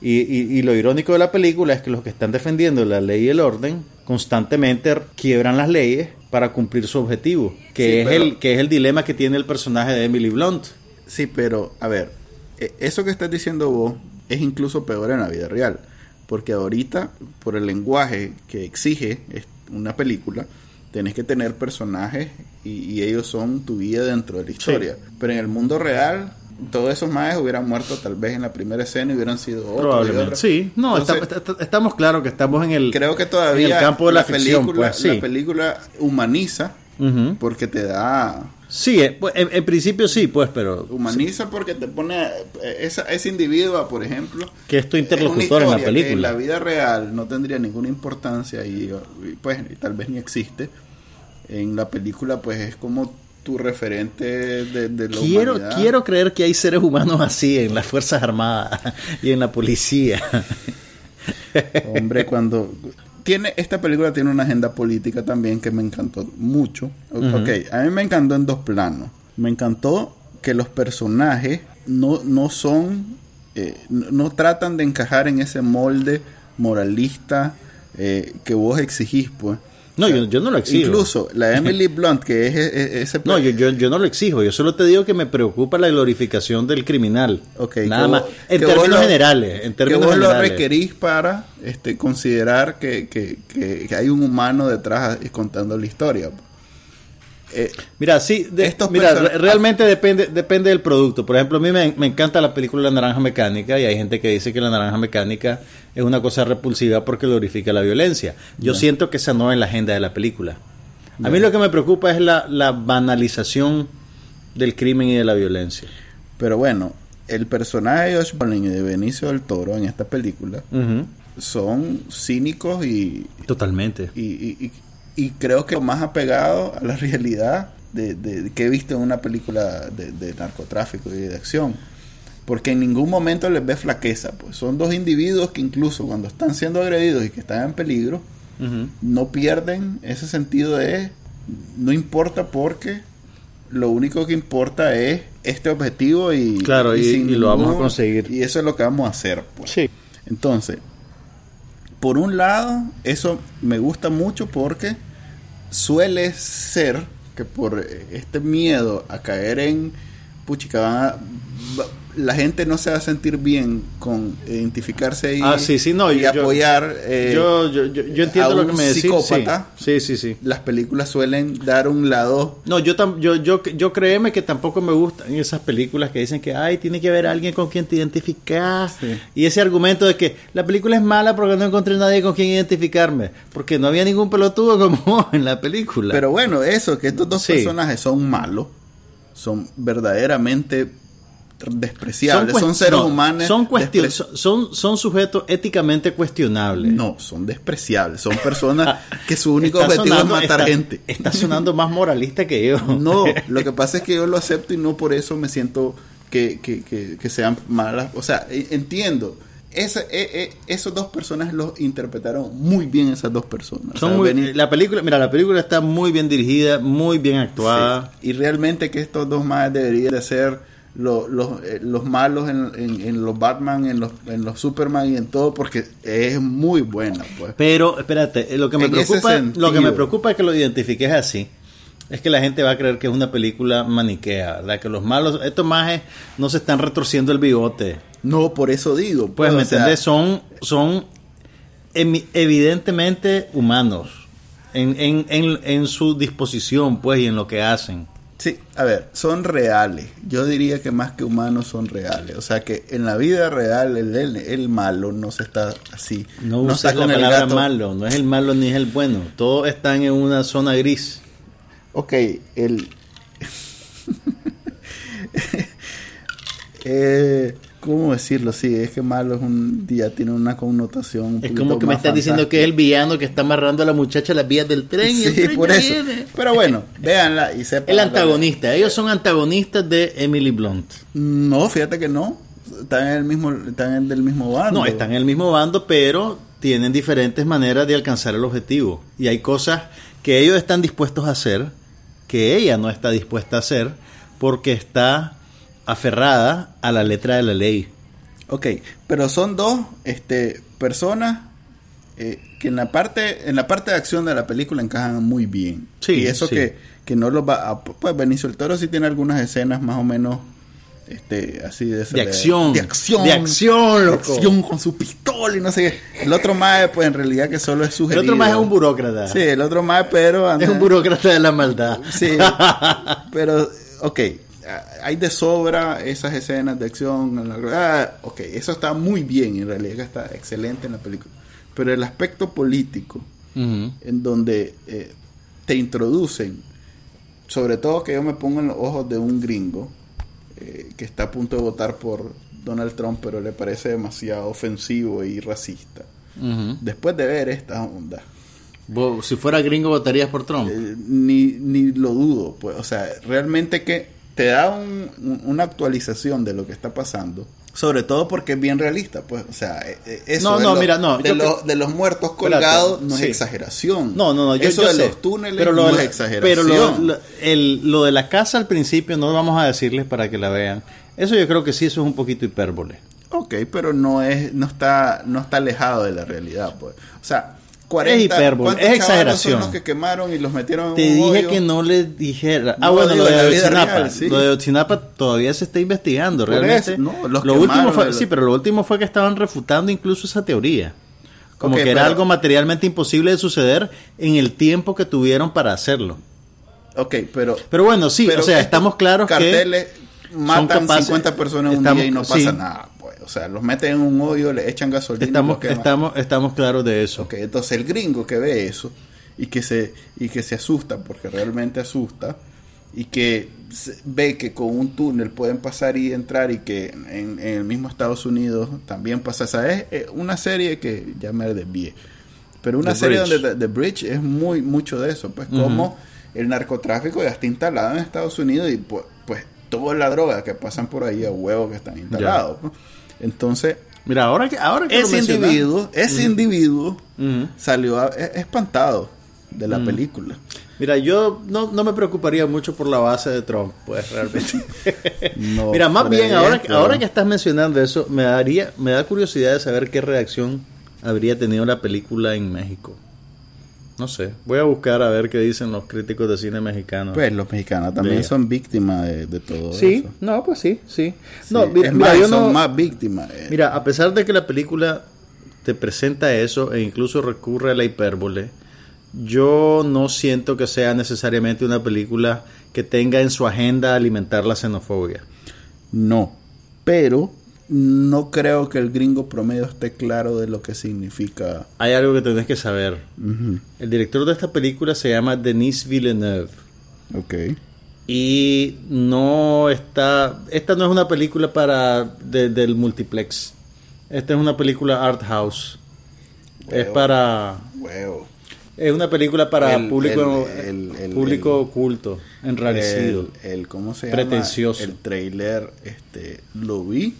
A: Y, y- y lo irónico de la película es que los que están defendiendo la ley y el orden constantemente quiebran las leyes para cumplir su objetivo, que,
B: Sí,
A: es,
B: pero-
A: el, que es el dilema que tiene el personaje de Emily Blunt.
B: Sí, pero a ver, e- eso que estás diciendo vos es incluso peor en la vida real. Porque ahorita, por el lenguaje que exige una película, tenés que tener personajes y, y ellos son tu guía dentro de la historia. Pero en el mundo real, todos esos maes hubieran muerto tal vez en la primera escena y hubieran sido otros.
A: Probablemente. Sí, no,
B: Entonces,
A: está- está- estamos claros que estamos en el...
B: creo que todavía
A: en el campo de la, ficción,
B: película,
A: pues, sí.
B: la película humaniza
A: Ujú.
B: porque te da
A: Sí, eh, pues, en, en principio sí, pues, pero
B: humaniza porque te pone eh, esa, ese individuo, por ejemplo,
A: que es tu
B: es
A: interlocutor en la
B: que en
A: película.
B: la vida real no tendría ninguna importancia y, y, pues y tal vez ni existe. En la película pues es como tu referente de, de la
A: Quiero,
B: humanidad.
A: quiero creer que hay seres humanos así en las Fuerzas Armadas y en la policía.
B: Hombre, cuando tiene esta película tiene una agenda política también que me encantó mucho.
A: Ujú.
B: Ok, a mí me encantó en dos planos. Me encantó que los personajes no, no son, eh, no, no tratan de encajar en ese molde moralista eh, que vos exigís, pues.
A: No, yo, yo no lo exijo.
B: Incluso la Emily Blunt, que es, es- es- ese...
A: No, yo, yo, yo no lo exijo, yo solo te digo que me preocupa la glorificación del criminal.
B: Ok,
A: Nada
B: que
A: más. En
B: que
A: términos
B: lo-
A: generales. En
B: que
A: términos
B: vos lo requerís para este, considerar que, que- que- que hay un humano detrás y contando la historia. Eh,
A: Mira, sí, de-
B: Estos
A: mira, realmente depende, depende del producto. Por ejemplo, a mí me, me encanta la película La Naranja Mecánica y hay gente que dice que La Naranja Mecánica es una cosa repulsiva porque glorifica la violencia. Yo siento que esa no es la agenda de la película. A mí lo que me preocupa es la, la banalización del crimen y de la violencia.
B: pero bueno, el personaje de Josh Brolin y de Benicio del Toro en esta película son cínicos y,
A: Totalmente.
B: y, y- y- y creo que lo más apegado a la realidad de, de- que he visto en una película de, de narcotráfico y de acción. Porque en ningún momento les ve flaqueza. Pues son dos individuos que incluso cuando están siendo agredidos y que están en peligro, no pierden ese sentido de no importa porque lo único que importa es este objetivo y
A: Claro, y- lo vamos a conseguir.
B: y eso es lo que vamos a hacer pues.
A: Sí.
B: entonces por un lado eso me gusta mucho porque suele ser que por eh, este miedo a caer en puchica van a- la gente no se va a sentir bien con identificarse y,
A: Ah, sí, sí, no,
B: y
A: yo- yo-
B: apoyar eh,
A: yo, yo, yo, yo entiendo
B: a
A: lo que me decís.
B: psicópata.
A: Sí, sí, sí. sí.
B: las películas suelen dar un lado
A: No, yo, tam- yo, yo, yo créeme que tampoco me gustan esas películas que dicen que, ay, tiene que haber alguien con quien te identificas. Y ese argumento de que la película es mala porque no encontré nadie con quien identificarme. Porque no había ningún pelotudo como vos en la película.
B: Pero bueno, eso, que estos dos personajes son malos, son verdaderamente despreciables, son, seres
A: no,
B: humanos.
A: Son,
B: despre-
A: son, son, sujetos éticamente cuestionables.
B: No, son despreciables, son personas que su único objetivo
A: sonando-
B: es matar
A: está-
B: gente.
A: Está sonando más moralista que yo.
B: No, lo que pasa es que yo lo acepto y no por eso me siento que, que, que, que sean malas. O sea, e- entiendo. Ese, e- e- esos dos personajes los interpretaron muy bien esas dos personas.
A: Son muy- la película, mira, la película está muy bien dirigida, muy bien actuada.
B: Sí, Y realmente que estos dos más deberían de ser lo- eh, los malos en, en- en los Batman, en los, en los Superman y en todo, porque es muy buena. Pues.
A: Pero, espérate, eh, lo que me
B: En
A: preocupa, lo que me preocupa es que lo identifiques así. Es que la gente va a creer que es una película maniquea, ¿verdad? Que los malos, estos majes no se están retorciendo el bigote.
B: No, por eso digo.
A: Pues, ¿me
B: o sea,
A: entendés? Son, son evidentemente humanos en, en, en, en su disposición, pues, y en lo que hacen.
B: Sí, a ver, son reales. Yo diría que más que humanos son reales. O sea que en la vida real el, el, el malo no se está así.
A: No, uses la
B: con
A: palabra
B: gato.
A: malo, no es el malo ni es el bueno. Todos están en una zona gris.
B: Ok, el... eh, ¿Cómo decirlo? Sí, es que malo es un día, tiene una connotación. un
A: Es como que me estás diciendo que es el villano que está amarrando a la muchacha a las vías del tren. y el
B: Sí,
A: tren
B: por eso.
A: viene.
B: Pero bueno, véanla y sepan.
A: El antagonista, ellos son antagonistas de Emily Blunt.
B: No, fíjate que no. Están en el mismo, están en del mismo bando.
A: No, están en el mismo bando, pero tienen diferentes maneras de alcanzar el objetivo. Y hay cosas que ellos están dispuestos a hacer, que ella no está dispuesta a hacer, porque está aferrada a la letra de la ley.
B: Ok, pero son dos este, personas eh, que en la parte en la parte de acción de la película encajan muy bien.
A: Sí,
B: y eso
A: sí.
B: que, que no los va a... Pues Benicio del Toro sí tiene algunas escenas más o menos este así de,
A: De acción.
B: de acción
A: De acción,
B: de
A: loco.
B: acción con su pistola y no sé qué el otro más pues en realidad que solo es
A: El
B: sugerido
A: otro más es un burócrata.
B: sí el otro más pero anda-
A: Es un burócrata de la maldad.
B: Sí, pero, ok, hay de sobra esas escenas de acción. ah, ok, eso está muy bien, en realidad está excelente en la película. Pero el aspecto político,
A: Ujú.
B: en donde eh, te introducen, sobre todo que yo me pongo en los ojos de un gringo eh, que está a punto de votar por Donald Trump, pero le parece demasiado ofensivo y racista.
A: Ujú.
B: Después de ver esta onda,
A: Vos, Si fuera gringo, votarías por Trump.
B: Eh, ni, ni lo dudo, pues, o sea, realmente que te da un- un- una actualización de lo que está pasando, sobre todo porque es bien realista, pues, o sea, eh, eh, eso
A: No, no,
B: los-
A: mira, no,
B: de, los-
A: creo-
B: de los muertos colgados no
A: sí.
B: es exageración.
A: No, no, no, yo,
B: eso
A: yo
B: de
A: sé,
B: los túneles
A: pero lo,
B: no
A: de-
B: es exageración.
A: Pero lo, lo- el- lo de la casa al principio no vamos a decirles para que la vean. Eso yo creo que sí, eso es un poquito hipérbole.
B: Ok, pero no es, no está, no está alejado de la realidad, pues. O sea, 40,
A: Es hipérbole,
B: ¿cuántos
A: es exageración.
B: son los que quemaron y los metieron en
A: Te
B: un
A: dije
B: hoyo?
A: que no le dijera. Ah,
B: No,
A: bueno, lo de
B: vida
A: Otsinapa.
B: real, sí.
A: Lo de Otsinapa todavía se está investigando, realmente.
B: no, los
A: lo último
B: quemaron,
A: fue,
B: lo-
A: sí, pero lo último fue que estaban refutando incluso esa teoría. Como
B: Ok,
A: que era
B: pero-
A: algo materialmente imposible de suceder en el tiempo que tuvieron para hacerlo.
B: Ok, pero...
A: Pero bueno, sí,
B: pero
A: o sea, estamos claros que
B: carteles matan
A: capaces-
B: 50 personas en un
A: estamos-
B: día y no pasa
A: sí.
B: nada. O sea, los meten en un hoyo, le echan gasolina
A: estamos, estamos, estamos claros de eso.
B: Ok, entonces el gringo que ve eso y que se y que se asusta porque realmente asusta y que ve que con un túnel pueden pasar y entrar y que en, en el mismo Estados Unidos también pasa esa es eh, una serie que ya me desvié pero una
A: The
B: serie
A: Bridge.
B: donde The, The Bridge es muy mucho de eso pues como el narcotráfico ya está instalado en Estados Unidos y pues, pues toda la droga que pasan por ahí a huevos que están instalados. Entonces
A: Mira, ahora que, ahora que
B: ese individuo ese individuo
A: Ujú.
B: salió a- e- espantado de la película.
A: Mira, yo no, no me preocuparía mucho por la base de Trump, pues realmente.
B: No,
A: Mira, más bien, ahora, ahora que estás mencionando eso, me daría, me da curiosidad de saber qué reacción habría tenido la película en México. No sé, voy a buscar a ver qué dicen los críticos de cine mexicanos.
B: Pues los mexicanos también son víctimas de, de todo
A: sí,
B: eso.
A: no, pues sí, sí.
B: Sí,
A: No,
B: es
A: mira,
B: más,
A: yo
B: son
A: no-
B: más víctimas. eh.
A: Mira, a pesar de que la película te presenta eso e incluso recurre a la hipérbole, yo no siento que sea necesariamente una película que tenga en su agenda alimentar la xenofobia.
B: No, pero no creo que el gringo promedio esté claro de lo que significa.
A: Hay algo que tenés que saber. El director de esta película se llama Denis Villeneuve
B: Ok.
A: y no está... Esta no es una película para de- del multiplex. Esta es una película art house. Es para...
B: Huevo.
A: Es una película para
B: El-
A: público,
B: el- el- el-
A: público oculto, enrarecido.
B: El, el- ¿Cómo se
A: Pretencioso.
B: llama? El trailer, este, lo vi.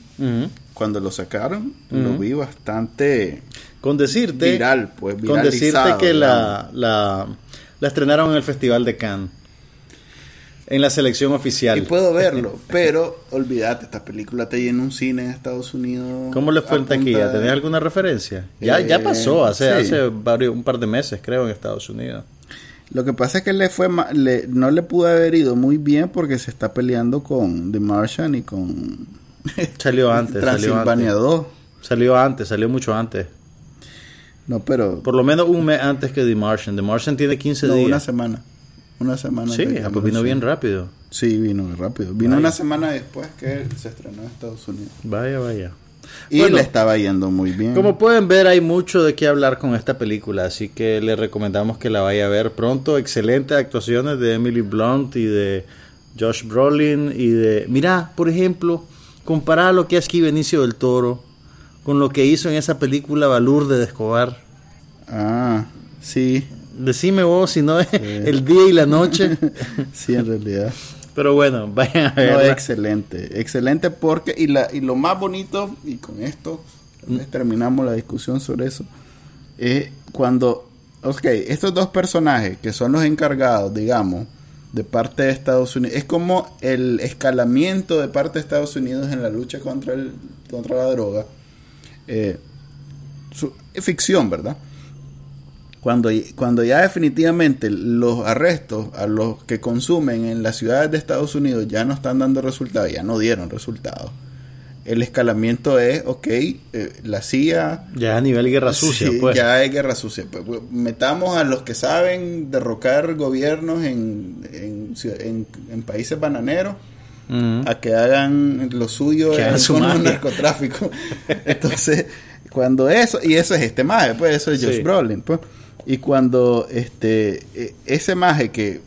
B: Cuando lo sacaron, lo vi bastante
A: Con decirte,
B: viral, pues
A: con decirte que la, la, la estrenaron en el Festival de Cannes, en la selección oficial.
B: Y puedo verlo, pero olvídate, esta película te llena un cine en Estados Unidos.
A: ¿Cómo le fue en taquilla? ¿Tenés alguna referencia? Ya, ya
B: Eh,
A: pasó, hace,
B: sí.
A: hace varios, un par de meses, creo, en Estados Unidos.
B: Lo que pasa es que le fue ma- le- no le pudo haber ido muy bien porque se está peleando con The Martian y con
A: Salió antes, salió antes.
B: 2.
A: Salió antes, salió mucho antes.
B: No, pero
A: Por lo menos un mes antes que The Martian. The Martian tiene 15
B: no,
A: días.
B: una semana. Una semana.
A: sí, ah, pues vino bien rápido.
B: Sí, vino muy rápido. Vino
A: Vaya.
B: una semana después que se estrenó en Estados Unidos.
A: Vaya, vaya.
B: Y
A: Bueno.
B: le estaba yendo muy bien.
A: Como pueden ver, hay mucho de qué hablar con esta película, así que le recomendamos que la vaya a ver pronto. Excelentes actuaciones de Emily Blunt y de Josh Brolin y de... Mira, por ejemplo, comparar lo que hace aquí Benicio del Toro con lo que hizo en esa película Balurde de Escobar.
B: Ah, sí.
A: Decime vos si no es el día y la noche.
B: Sí, en realidad.
A: Pero bueno, vayan a
B: No,
A: verla.
B: excelente, excelente porque y la y lo más bonito y con esto terminamos la discusión sobre eso es cuando ok, estos dos personajes que son los encargados digamos de parte de Estados Unidos es como el escalamiento de parte de Estados Unidos en la lucha contra el contra la droga Eh, su- es ficción verdad cuando, cuando ya definitivamente los arrestos a los que consumen en las ciudades de Estados Unidos ya no están dando resultados, ya no dieron resultados. El escalamiento es, ok, eh, la CIA...
A: Ya a nivel guerra sucia,
B: sí,
A: pues.
B: Ya hay guerra sucia. Pues, pues, metamos a los que saben derrocar gobiernos en, en, ciu- en- en países bananeros a que hagan lo suyo
A: Que
B: en
A: su
B: narcotráfico. Entonces, cuando eso, y eso es este maje, pues eso es Josh
A: Sí.
B: Brolin, pues. Y cuando este e- ese maje que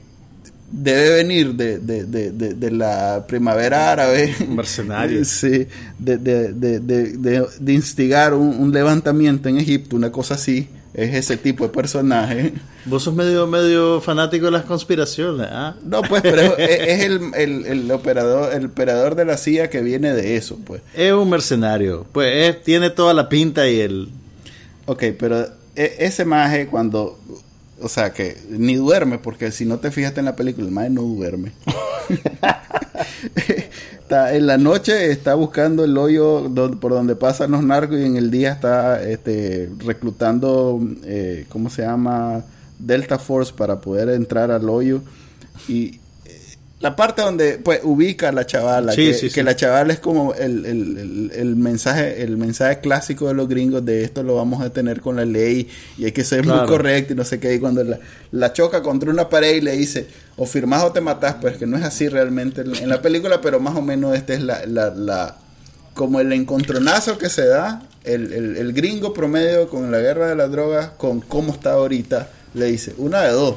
B: debe venir de, de, de, de, la primavera árabe,
A: Mercenario.
B: sí, de, de, de, de, de- de instigar un, un levantamiento en Egipto, una cosa así, es ese tipo de personaje.
A: Vos sos medio, medio fanático de las conspiraciones, ¿ah?
B: No, pues, pero es, es el, el, el operador, el operador de la CIA que viene de eso, pues.
A: Es un mercenario. Pues es- tiene toda la pinta y el...
B: Ok, pero e- ese maje cuando, o sea, que ni duerme, porque si no te fijaste en la película, el maje no duerme. está en la noche está buscando el hoyo por donde pasan los narcos y en el día está este, reclutando, eh, ¿cómo se llama? Delta Force para poder entrar al hoyo. Y la parte donde pues ubica a la chavala,
A: Sí,
B: que,
A: sí,
B: que
A: sí.
B: la chavala es como el, el- el- el mensaje el mensaje clásico de los gringos de esto lo vamos a detener con la ley y hay que ser muy
A: Claro.
B: correcto y no sé qué. Y cuando la, la choca contra una pared y le dice, o firmás o te matás, pues que no es así realmente en, en la película, pero más o menos esta es la, la, la- como el encontronazo que se da, el, el- el gringo promedio con la guerra de las drogas, con cómo está ahorita, le dice, una de dos.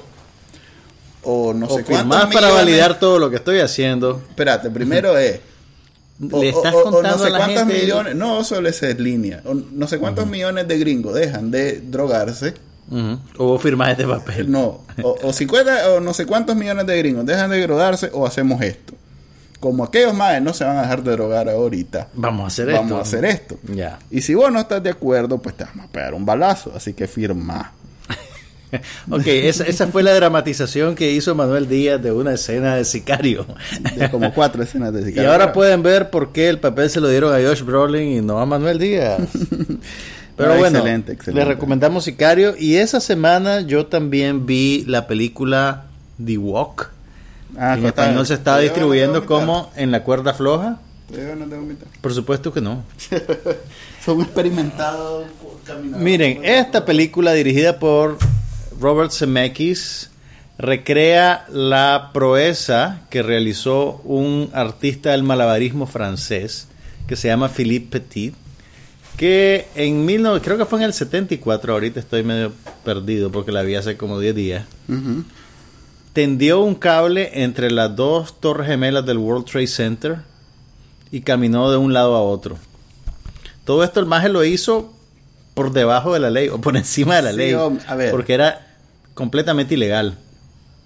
B: O no
A: o
B: sé cuántos
A: para
B: millones-
A: validar todo lo que estoy haciendo.
B: Espérate, primero es. O,
A: Le estás
B: o- o-
A: contando
B: no sé
A: a la
B: cuántos
A: gente.
B: millones, no solo esa es línea, o no sé cuántos millones de gringos dejan de drogarse,
A: Ujú. O vos firmás este papel.
B: no, o, o 50 o no sé cuántos millones de gringos dejan de drogarse o hacemos esto. Como aquellos más no se van a dejar de drogar ahorita,
A: Vamos a hacer
B: vamos
A: esto.
B: a hacer esto.
A: Ya.
B: Y si vos no estás de acuerdo, pues te vamos a pegar un balazo, así que firma.
A: Ok, esa, esa fue la dramatización que hizo Manuel Díaz de una escena de sicario.
B: De como cuatro escenas de
A: Y
B: sicario.
A: ahora pueden ver por qué el papel se lo dieron a Josh Brolin y no a Manuel Díaz. Pero bueno,
B: excelente, excelente.
A: le recomendamos Sicario. Y esa semana yo también vi la película The Walk.
B: Ah,
A: en español se está
B: no mitad.
A: como En la cuerda floja.
B: No.
A: Por supuesto que no.
B: Son experimentados.
A: Miren, esta película dirigida por Robert Zemeckis recrea la proeza que realizó un artista del malabarismo francés que se llama Philippe Petit, que en 19, creo que fue en el 74, ahorita estoy medio perdido porque la vi hace como 10 días, tendió un cable entre las dos torres gemelas del World Trade Center y caminó de un lado a otro. Todo esto el maje lo hizo por debajo de la ley o por encima de la
B: Sí,
A: ley,
B: hombre, a ver.
A: porque era completamente ilegal.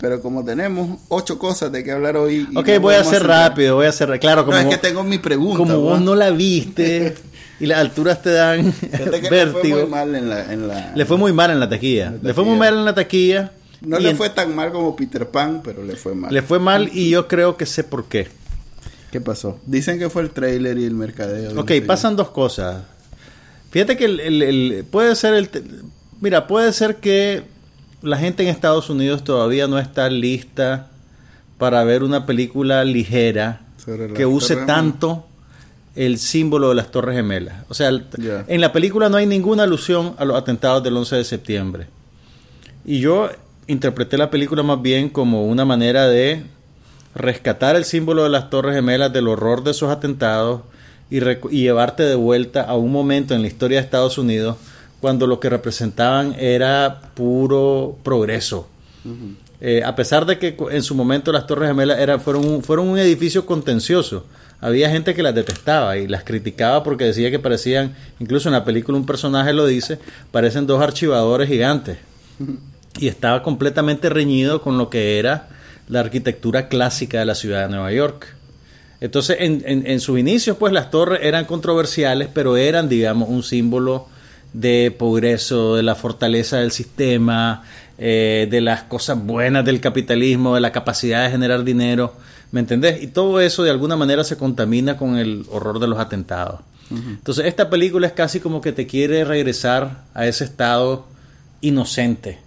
B: Pero como tenemos ocho cosas de que hablar hoy. y
A: Ok,
B: no
A: voy a
B: hacer-
A: rápido, voy a ser claro, como,
B: No, es que tengo mi pregunta.
A: como vos no la viste y las alturas te dan
B: que le fue
A: vértigo.
B: muy mal en la. en la-
A: Le fue muy mal en la taquilla.
B: En la
A: Le fue muy mal en la taquilla.
B: No le
A: en-
B: fue tan mal como Peter Pan, pero le fue mal.
A: le fue mal y yo creo que sé por qué.
B: ¿Qué pasó? Dicen que fue el trailer y el mercadeo. no
A: Ok,
B: sé
A: pasan dos cosas. Fíjate que el, el- el- puede ser el... Mira, puede ser que la gente en Estados Unidos todavía no está lista para ver una película ligera que use tanto el símbolo de las Torres Gemelas. O sea, en la película no hay ninguna alusión a los atentados del 11 de septiembre. Y yo interpreté la película más bien como una manera de rescatar el símbolo de las Torres Gemelas del horror de esos atentados y, y llevarte de vuelta a un momento en la historia de Estados Unidos cuando lo que representaban era puro progreso. Eh, a pesar de que en su momento las Torres Gemelas eran, fueron, un, fueron un edificio contencioso, había gente que las detestaba y las criticaba porque decía que parecían, incluso en la película un personaje lo dice, parecen dos archivadores gigantes. Y estaba completamente reñido con lo que era la arquitectura clásica de la ciudad de Nueva York. Entonces, en, en- en sus inicios, pues las torres eran controversiales, pero eran, digamos, un símbolo de progreso, de la fortaleza del sistema, eh, de las cosas buenas del capitalismo, de la capacidad de generar dinero, ¿me entendés? Y todo eso de alguna manera se contamina con el horror de los atentados. Entonces, esta película es casi como que te quiere regresar a ese estado inocente,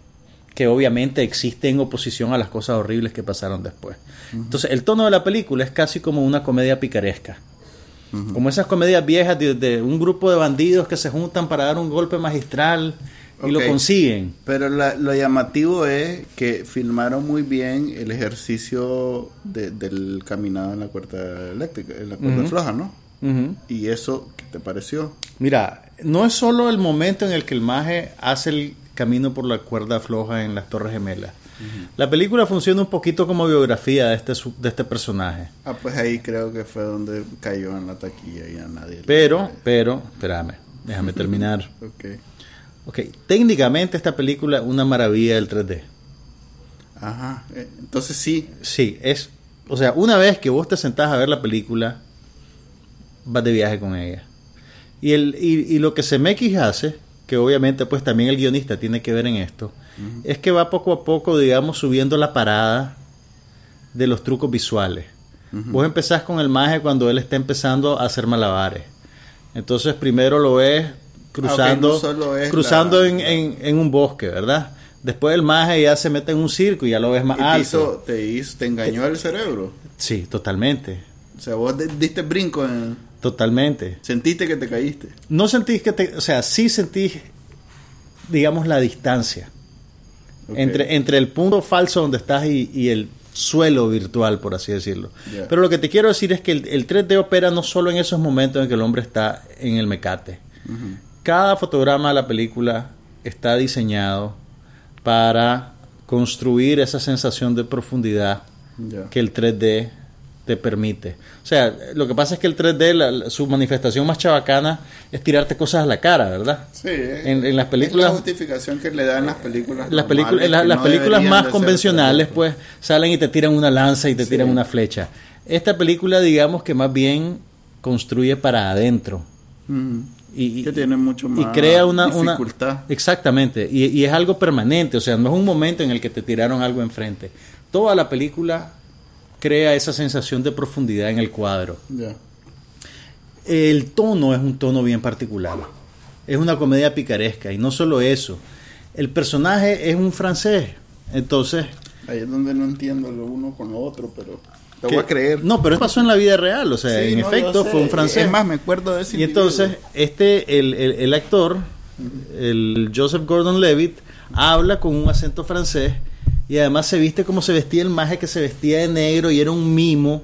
A: que obviamente existe en oposición a las cosas horribles que pasaron después. Entonces, el tono de la película es casi como una comedia picaresca. Como esas comedias viejas de, de un grupo de bandidos que se juntan para dar un golpe magistral y lo consiguen.
B: Pero la- lo llamativo es que filmaron muy bien el ejercicio de- del caminado en la cuerda eléctrica, en la cuerda floja, ¿no? ¿Y eso qué te pareció?
A: Mira, no es solo el momento en el que el maje hace el camino por la cuerda floja en las Torres Gemelas. La película funciona un poquito como biografía de este, de este personaje.
B: Ah, pues ahí creo que fue donde cayó en la taquilla y a nadie. le-
A: Pero, pero, espérame, déjame terminar.
B: Ok.
A: Ok, técnicamente esta película es una maravilla del 3D.
B: Ajá. Eh, Entonces sí.
A: Sí, es, o sea, una vez que vos te sentás a ver la película, vas de viaje con ella. Y, el, y, y lo que Zemeckis hace, que obviamente pues también el guionista tiene que ver en esto, es que va poco a poco, digamos, subiendo la parada de los trucos visuales. Vos empezás con el maje cuando él está empezando a hacer malabares. Entonces primero lo ves cruzando,
B: Ah, no es
A: cruzando
B: la-
A: en, en- en un bosque, ¿verdad? Después el maje ya se mete en un circo y ya lo ves más alto.
B: hizo, te, hizo- te engañó el cerebro.
A: Sí, totalmente.
B: O sea, vos diste brinco, en-
A: Totalmente.
B: sentiste que te caíste.
A: No sentís que te, o sea, sí sentís, digamos, la distancia entre, entre el punto falso donde estás y, y el suelo virtual, por así decirlo. Pero lo que te quiero decir es que el, el 3D opera no solo en esos momentos en que el hombre está en el mecate. Cada fotograma de la película está diseñado para construir esa sensación de profundidad que el 3D te permite. O sea, lo que pasa es que el 3D, la- la- su manifestación más chabacana es tirarte cosas a la cara, ¿verdad?
B: Sí, es-
A: En- en las
B: es
A: películas-
B: la justificación que le dan las películas.
A: Las, películas las,
B: no
A: películas más convencionales,
B: 3D.
A: pues, salen y te tiran una lanza y te
B: Sí.
A: tiran una flecha. Esta película, digamos que más bien construye para adentro.
B: Ujú.
A: Y,
B: Que tiene mucho
A: y
B: más
A: crea una, una-
B: dificultad.
A: exactamente y, y es algo permanente o sea no es un momento en el que te tiraron algo enfrente toda la película crea esa sensación de profundidad en el cuadro. El tono es un tono bien particular. Es una comedia picaresca y no solo eso. El personaje es un francés entonces
B: Ahí es donde no entiendo lo uno con lo otro, pero te
A: que-
B: voy a creer.
A: no pero eso pasó en la vida real o sea
B: Sí,
A: en
B: no,
A: efecto fue un francés.
B: Es más, me acuerdo de ese
A: Y entonces, este, el, el- el actor, el Joseph Gordon-Levitt, habla con un acento francés y además se viste como se vestía el maje que se vestía de negro y era un mimo.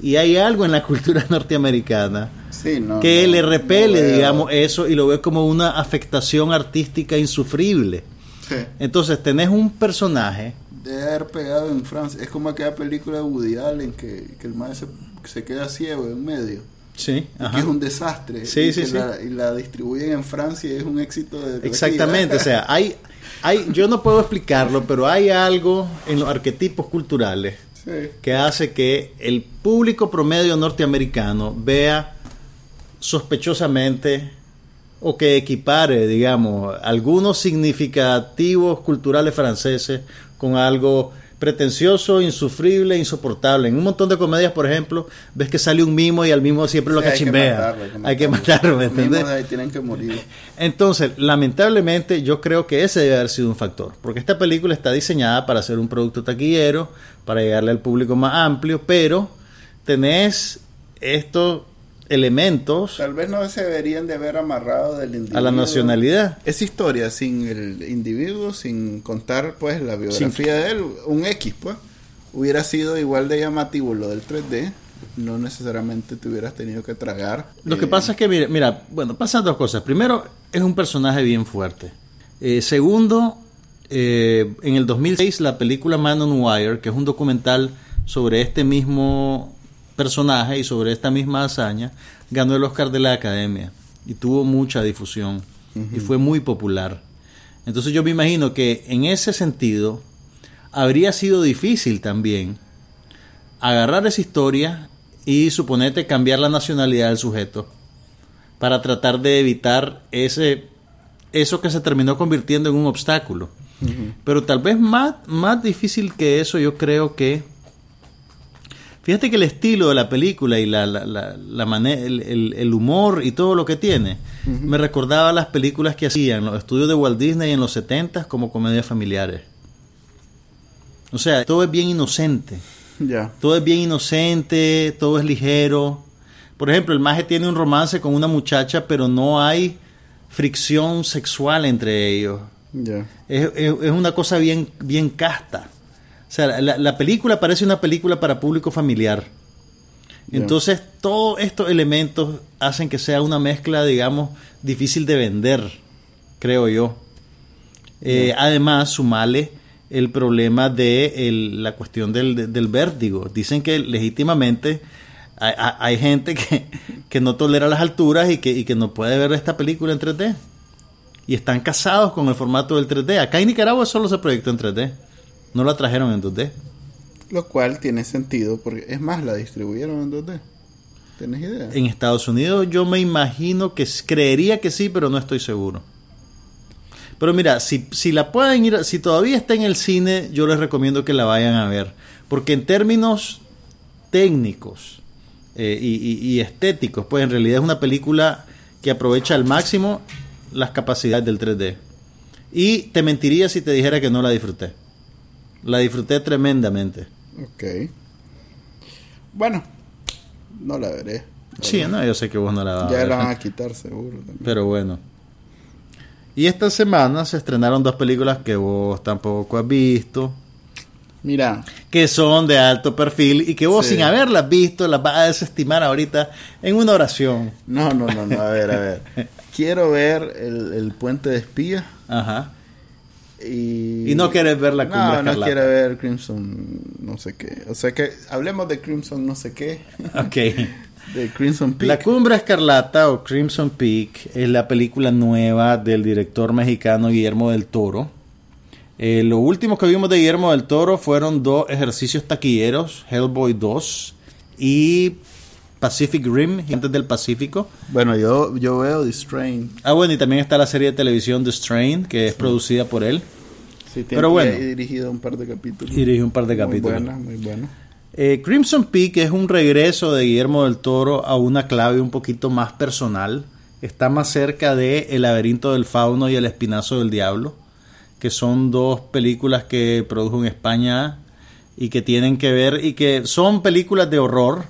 A: Y hay algo en la cultura norteamericana
B: Sí, no,
A: que
B: no,
A: le repele,
B: no
A: digamos, eso y lo ve como una afectación artística insufrible.
B: Sí.
A: Entonces, tenés un personaje
B: Debe haber pegado en Francia. Es como aquella película de Woody Allen que, que el maestro se, se queda ciego en medio.
A: Sí,
B: y
A: ajá.
B: Que es un desastre.
A: Sí,
B: y
A: sí, sí.
B: La, y la distribuyen en Francia y es un éxito de.
A: Exactamente, o sea, hay, hay, yo no puedo explicarlo, pero hay algo en los arquetipos culturales
B: Sí.
A: que hace que el público promedio norteamericano vea sospechosamente o que equipare, digamos, algunos significativos culturales franceses con algo pretencioso, insufrible, insoportable. En un montón de comedias, por ejemplo, ves que sale un mimo y al mimo siempre lo
B: Sí, hay que
A: cachimbea.
B: matarlo,
A: Hay que matarlo, ¿me
B: Los mismos
A: entiendes?
B: de ahí tienen que morir.
A: Entonces, lamentablemente, yo creo que ese debe haber sido un factor, porque esta película está diseñada para ser un producto taquillero, para llegarle al público más amplio, pero tenés estos elementos
B: Tal vez no se deberían de haber amarrado del individuo.
A: a la nacionalidad.
B: Esa historia sin el individuo, sin contar pues la biografía de él, un X pues, hubiera sido igual de llamativo lo del 3D, no necesariamente te hubieras tenido que tragar.
A: Lo que
B: eh,
A: pasa es que, mira, mira, bueno, pasan dos cosas. Primero, es un personaje bien fuerte. Eh, segundo, eh, en el 2006 la película Man on Wire, que es un documental sobre este mismo personaje y sobre esta misma hazaña, ganó el Oscar de la Academia y tuvo mucha difusión y fue muy popular. Entonces yo me imagino que en ese sentido habría sido difícil también agarrar esa historia y suponete cambiar la nacionalidad del sujeto para tratar de evitar ese eso que se terminó convirtiendo en un obstáculo. Pero tal vez más, más difícil que eso, yo creo que. Fíjate que el estilo de la película y la, la, la- la el, el- el humor y todo lo que tiene me recordaba las películas que hacían los estudios de Walt Disney en los 70 como comedias familiares. O sea, todo es bien inocente.
B: Ya.
A: Todo es bien inocente, todo es ligero. Por ejemplo, el maje tiene un romance con una muchacha, pero no hay fricción sexual entre ellos.
B: Ya.
A: Es, es- es una cosa bien, bien casta. O sea, la, la película parece una película para público familiar. Entonces, todos estos elementos hacen que sea una mezcla, digamos, difícil de vender, creo yo. Eh, además, sumale el problema de el- la cuestión del, de- del vértigo. Dicen que legítimamente hay, gente que, que no tolera las alturas y que, y que no puede ver esta película en 3D. Y están casados con el formato del 3D. Acá en Nicaragua solo se proyectó en 3D. No la trajeron en 2D.
B: Lo cual tiene sentido porque es más, la distribuyeron en 2D. ¿Tienes idea?
A: En Estados Unidos yo me imagino que creería que sí, pero no estoy seguro. Pero mira, si, si la pueden ir, si todavía está en el cine, yo les recomiendo que la vayan a ver. Porque en términos técnicos eh, y, y- y estéticos, pues en realidad es una película que aprovecha al máximo las capacidades del 3D. Y te mentiría si te dijera que no la disfruté. La disfruté tremendamente.
B: Ok. Bueno, no la veré.
A: Sí, no, yo sé que vos no la vas a
B: Ya
A: ver.
B: la van a quitar seguro. también.
A: Pero bueno. Y esta semana se estrenaron dos películas que vos tampoco has visto,
B: Mira,
A: que son de alto perfil y que vos
B: Sí.
A: sin haberlas visto las vas a desestimar ahorita en una oración.
B: no, no, no, no, a ver, a ver. Quiero ver el, el puente de espía
A: Ajá.
B: Y...
A: Y no quieres ver la cumbre
B: No, no
A: escarlata.
B: quiero ver Crimson no sé qué. O sea que hablemos de Crimson no sé qué.
A: Ok.
B: De Crimson Peak.
A: La Cumbre Escarlata o Crimson Peak es la película nueva del director mexicano Guillermo del Toro. Eh, lo último que vimos de Guillermo del Toro fueron dos ejercicios taquilleros, Hellboy 2 y Pacific Rim, Gentes del Pacífico.
B: Bueno, yo, yo veo The Strain.
A: Ah, bueno, y también está la serie de televisión The Strain, que es producida por él.
B: Sí, tiene-
A: Pero bueno.
B: Dirigido un par de capítulos.
A: Y dirige un par de
B: Muy
A: capítulos.
B: buena, muy buena.
A: Eh, Crimson Peak es un regreso de Guillermo del Toro a una clave un poquito más personal. Está más cerca de El laberinto del fauno y El espinazo del diablo, que son dos películas que produjo en España y que tienen que ver y que son películas de horror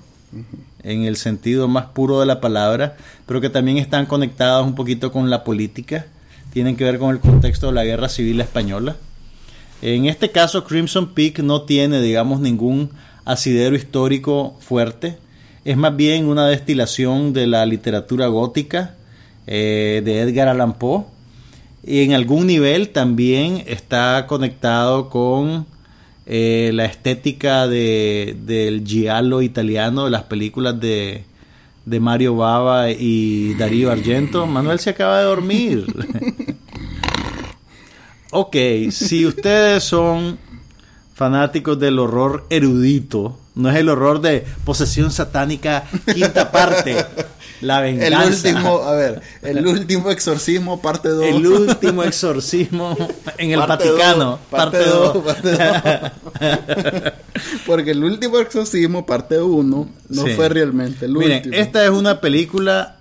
A: en el sentido más puro de la palabra, pero que también están conectadas un poquito con la política, tienen que ver con el contexto de la guerra civil española. En este caso, Crimson Peak no tiene, digamos, ningún asidero histórico fuerte. Es más bien una destilación de la literatura gótica eh, de Edgar Allan Poe. Y en algún nivel también está conectado con eh, la estética de, del giallo italiano, las películas de, de Mario Bava y Darío Argento. Manuel se acaba de dormir. Ok, si ustedes son fanáticos del horror erudito, no es el horror de posesión satánica quinta parte, la
B: El
A: venganza,
B: último, a ver, el último exorcismo, parte 2.
A: el último exorcismo en el
B: Parte
A: Vaticano,
B: dos,
A: parte
B: parte
A: 2.
B: dos, parte dos. Porque el último exorcismo, parte 1, no
A: Sí.
B: fue realmente el
A: Miren,
B: último.
A: esta es una película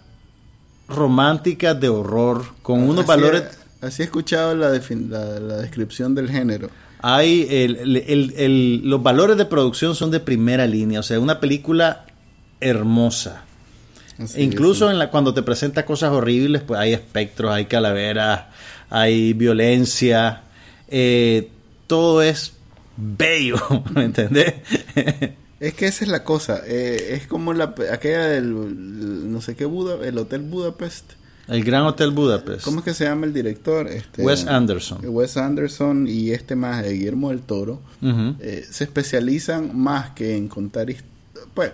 A: romántica de horror con unos
B: Así
A: valores
B: he- Así he escuchado la, la, la descripción del género.
A: hay el- el- el- el- los valores de producción son de primera línea, o sea, una película hermosa.
B: Así
A: E incluso
B: es,
A: en la, cuando te presenta cosas horribles, pues hay espectros, hay calaveras, hay violencia, eh, todo es bello, ¿me entendés?
B: Es que esa es la cosa. eh, es como la aquella del el- no sé qué Buda, el Hotel Budapest.
A: El Gran Hotel Budapest.
B: ¿Cómo es que se llama el director? Este,
A: Wes Anderson.
B: Wes Anderson y este más de Guillermo del Toro eh, se especializan más que en contar pues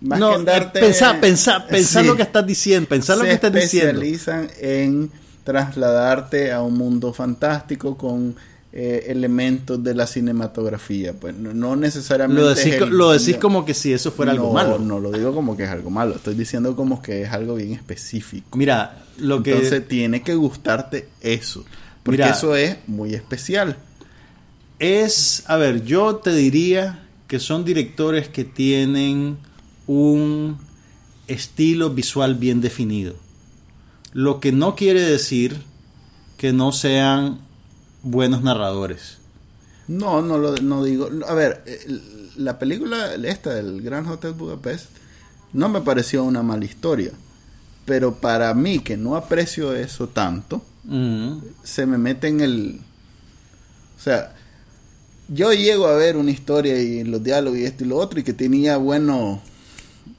B: más
A: no,
B: que en darte
A: pensá, pensá, pensá
B: Sí.
A: lo que estás diciendo, pensá lo
B: se
A: que estás diciendo.
B: especializan en trasladarte a un mundo fantástico con eh, elementos de la cinematografía pues no, no necesariamente
A: Lo decís,
B: el-
A: lo decís
B: no-
A: como que si eso fuera algo malo.
B: no lo digo como que es algo malo estoy diciendo como que es algo bien específico
A: Mira, lo que
B: entonces tiene que gustarte eso porque
A: Mira.
B: eso es muy especial
A: es, a ver, yo te diría que son directores que tienen un estilo visual bien definido. Lo que no quiere decir que no sean buenos narradores.
B: No, no lo no digo. A ver, eh, la película esta del Gran Hotel Budapest no me pareció una mala historia. Pero para mí, que no aprecio eso tanto, se me mete en el... O sea, yo llego a ver una historia y los diálogos y esto y lo otro y que tenía buenos...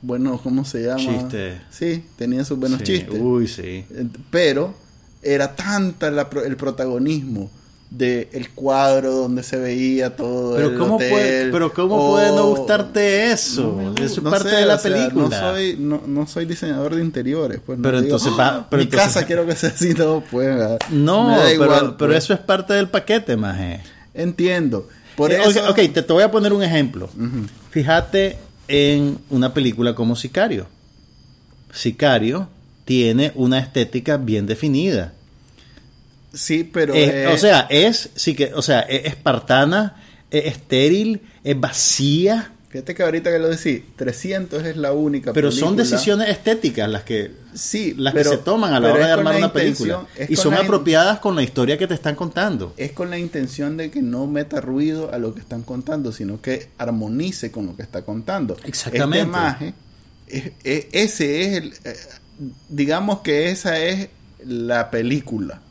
B: Buenos, ¿cómo se llama?
A: Chistes.
B: Sí, tenía sus buenos
A: Sí,
B: chistes.
A: Uy, sí.
B: Pero era tanta la el protagonismo de el cuadro donde se veía todo
A: Pero
B: el
A: cómo,
B: hotel,
A: puede, pero cómo
B: o-
A: puede no gustarte eso.
B: No me
A: eso es
B: no
A: parte
B: sé,
A: de la
B: o sea,
A: película.
B: no soy no, no soy diseñador de interiores pues no
A: Pero entonces
B: "Ah,
A: pero
B: mi
A: entonces-
B: casa quiero que sea así no pues ah,
A: No, pero,
B: igual,
A: pero
B: pues.
A: eso es parte del paquete, maje.
B: entiendo por
A: Eh,
B: eso
A: ok, te, te voy a poner un ejemplo. Fíjate en una película como Sicario. Sicario tiene una estética bien definida.
B: sí pero
A: Es-
B: eh,
A: o sea, es, sí que, o sea, es espartana, es estéril, es vacía.
B: Fíjate que ahorita que lo decís, 300 es la única
A: Pero son decisiones estéticas las que,
B: Sí,
A: las
B: pero-
A: que se toman a la hora de armar una película. Y son apropiadas con la historia que te están contando.
B: es con la intención de que no meta ruido a lo que están contando, sino que armonice con lo que está contando.
A: Exactamente.
B: Este maje, es- es- ese es el, eh, digamos que esa es la película.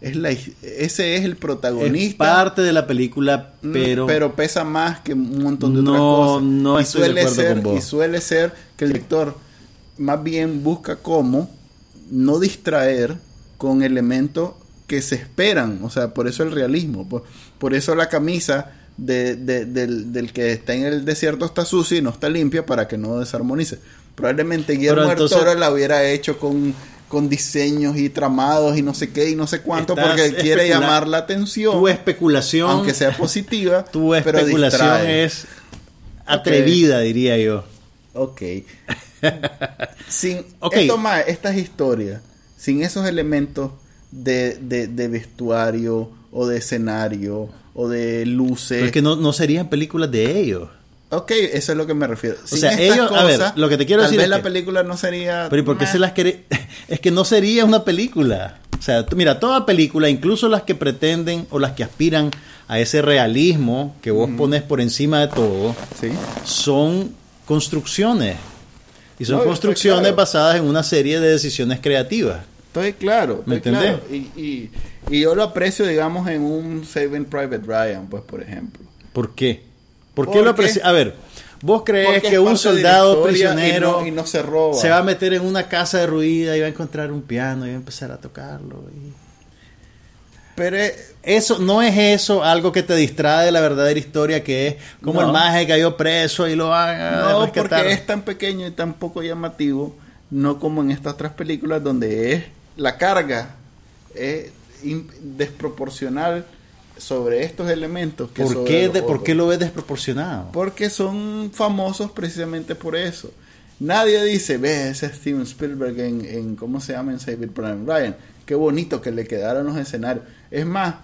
B: Es la, ese es el
A: Es
B: protagonista.
A: parte de la película,
B: Mm,
A: pero,
B: pesa más que un montón de
A: No,
B: otras cosas.
A: no
B: y
A: estoy de
B: suele
A: acuerdo
B: ser,
A: con vos.
B: Y suele ser que el director más bien busca cómo no distraer con elementos que se esperan. O sea, por eso el realismo. Por, por eso la camisa de- de- del, del que está en el desierto está sucia y no está limpia para que no desarmonice. Probablemente Guillermo del
A: entonces-
B: Toro la hubiera hecho con con diseños y tramados y no sé qué y no sé cuánto
A: Estás
B: porque quiere llamar la atención
A: tu especulación,
B: aunque sea positiva,
A: tu
B: pero
A: especulación
B: distrae.
A: es atrevida, diría yo.
B: Ok. sin
A: Ok.
B: esto más, estas historias, sin esos elementos de, de, de vestuario o de escenario o de luces.
A: Pero es que no, no serían películas de ellos.
B: Ok, eso es lo que me refiero. Sin
A: sea, ellos- a ver, lo que te quiero
B: tal
A: decir
B: vez
A: es
B: la
A: que-
B: película no sería.
A: Pero ¿y por qué se las quiere? Es que no sería una película. O sea, mira, toda película, incluso las que pretenden o las que aspiran a ese realismo que vos pones por encima de todo,
B: Sí.
A: son construcciones. Y son
B: No,
A: construcciones
B: claro.
A: basadas en una serie de decisiones creativas.
B: Estoy claro.
A: ¿Me
B: estoy
A: entendés?
B: claro. Y, y, y yo lo aprecio, digamos, en un Saving Private Ryan, pues, por ejemplo.
A: ¿Por qué? ¿Por qué
B: ¿Por
A: lo
B: qué?
A: A ver, ¿vos crees que un soldado prisionero
B: y no, y no se roba.
A: se va a meter en una casa derruida y va a encontrar un piano y va a empezar a tocarlo? y-
B: Pero es-
A: Eso no es eso algo que te distrae de la verdadera historia que es como
B: No.
A: el maje cayó preso y lo van a
B: No,
A: rescatar.
B: porque es tan pequeño y tan poco llamativo, no como en estas otras películas donde es la carga es desproporcional sobre estos elementos. Que
A: ¿Por
B: sobre
A: qué,
B: los
A: de- ¿Por
B: otros.
A: qué lo ves desproporcionado?
B: Porque son famosos precisamente por eso. Nadie dice, ve, ese es Steven Spielberg en, en ¿cómo se llama? En Saving Private Ryan. Qué bonito que le quedaron los escenarios. Es más,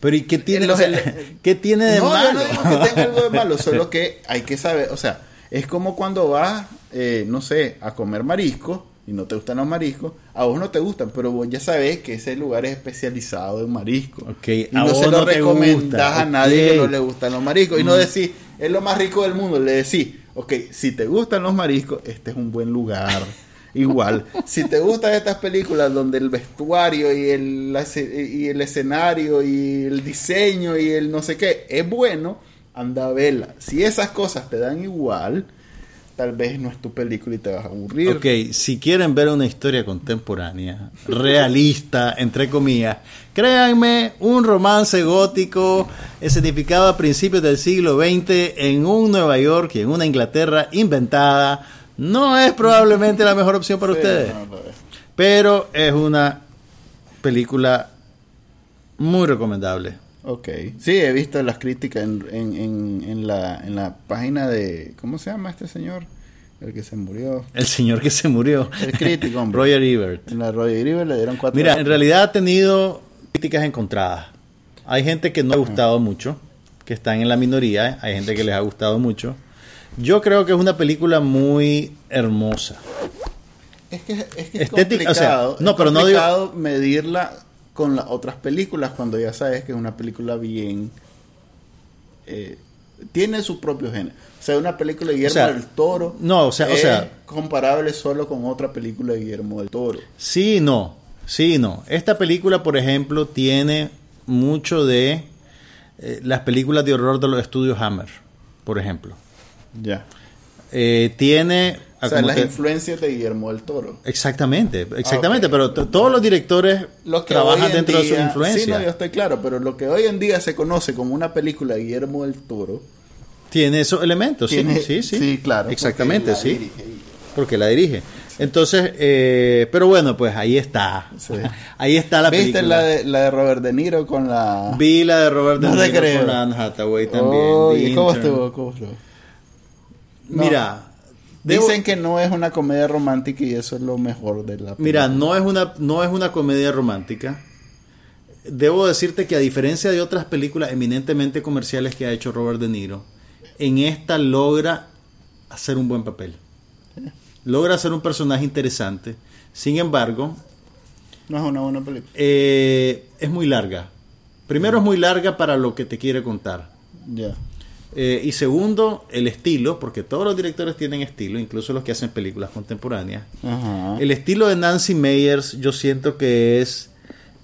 A: Pero ¿y qué tiene,
B: los
A: sea,
B: ele-
A: ¿qué tiene de
B: no, yo
A: malo?
B: no digo que tenga algo de malo, solo que hay que saber, o sea, es como cuando vas, eh, no sé, a comer mariscos y no te gustan los mariscos, a vos no te gustan, pero vos ya sabés que ese lugar es especializado en mariscos.
A: Ok,
B: y no se lo
A: no
B: recomendás a nadie que no le gustan los mariscos. Y no decís, es lo más rico del mundo, le decís, ok, si te gustan los mariscos, este es un buen lugar. Igual, si te gustan estas películas donde el vestuario y el, y el escenario y el diseño y el no sé qué es bueno, anda a verla. Si esas cosas te dan igual, tal vez no es tu película y te vas a aburrir.
A: Ok, si quieren ver una historia contemporánea, realista, entre comillas, créanme, un romance gótico escenificado a principios del siglo XX en un Nueva York y en una Inglaterra inventada, no es probablemente la mejor opción para
B: Sí,
A: ustedes.
B: no.
A: Pero es una película muy recomendable.
B: Ok, sí, he visto las críticas en, en, en, en la, en la página de... ¿Cómo se llama este señor? El que se murió.
A: El señor que se murió.
B: El crítico, hombre.
A: Roger Ebert.
B: En la Roger Ebert le dieron cuatro...
A: Mira, en realidad ha tenido críticas encontradas. Hay gente que no ha gustado mucho, que están en la minoría, hay gente que les ha gustado mucho. Yo creo que es una película muy hermosa.
B: Es que es, que es
A: Estética, o sea,
B: complicado,
A: no,
B: es
A: pero no digo-
B: complicado medirla con las otras películas cuando ya sabes que es una película bien... eh, tiene su propio género. O sea, una película de Guillermo
A: sea,
B: del Toro
A: no, o sea- o sea-
B: comparable solo con otra película de Guillermo del Toro.
A: Sí, no. Sí, no. Esta película, por ejemplo, tiene mucho de eh, las películas de horror de los estudios Hammer, por ejemplo.
B: Ya.
A: Eh, tiene...
B: O sea,
A: como
B: las
A: te-
B: influencias de Guillermo del Toro.
A: Exactamente, exactamente, pero todos los directores
B: que
A: trabajan
B: en
A: dentro de su influencia.
B: Sí, no, yo estoy claro, pero lo que hoy en día se conoce como una película de Guillermo del Toro.
A: Tiene esos elementos, sí,
B: tiene-
A: sí, sí.
B: claro.
A: Exactamente,
B: porque
A: sí.
B: dirige y-
A: Porque la dirige. Entonces, eh, pero bueno, pues ahí está.
B: Sí.
A: Ahí está la
B: ¿Viste
A: película.
B: la de, la de Robert De Niro con la...
A: Vi la de Robert De
B: No
A: Niro
B: creo.
A: con Anne Hathaway también. The
B: ¿cómo estuvo? ¿Cómo estuvo? No.
A: Mira, debo-
B: Dicen que no es una comedia romántica y eso es lo mejor de la película.
A: mira, no es una no es una comedia romántica. Debo decirte que a diferencia de otras películas eminentemente comerciales que ha hecho Robert De Niro, en esta logra hacer un buen papel. Logra hacer un personaje interesante. Sin embargo,
B: No es una buena película.
A: eh, es muy larga. Primero es muy larga para lo que te quiere contar.
B: Ya.
A: Eh, y segundo, el estilo, porque todos los directores tienen estilo, incluso los que hacen películas contemporáneas.
B: Ajá.
A: El estilo de Nancy Meyers yo siento que es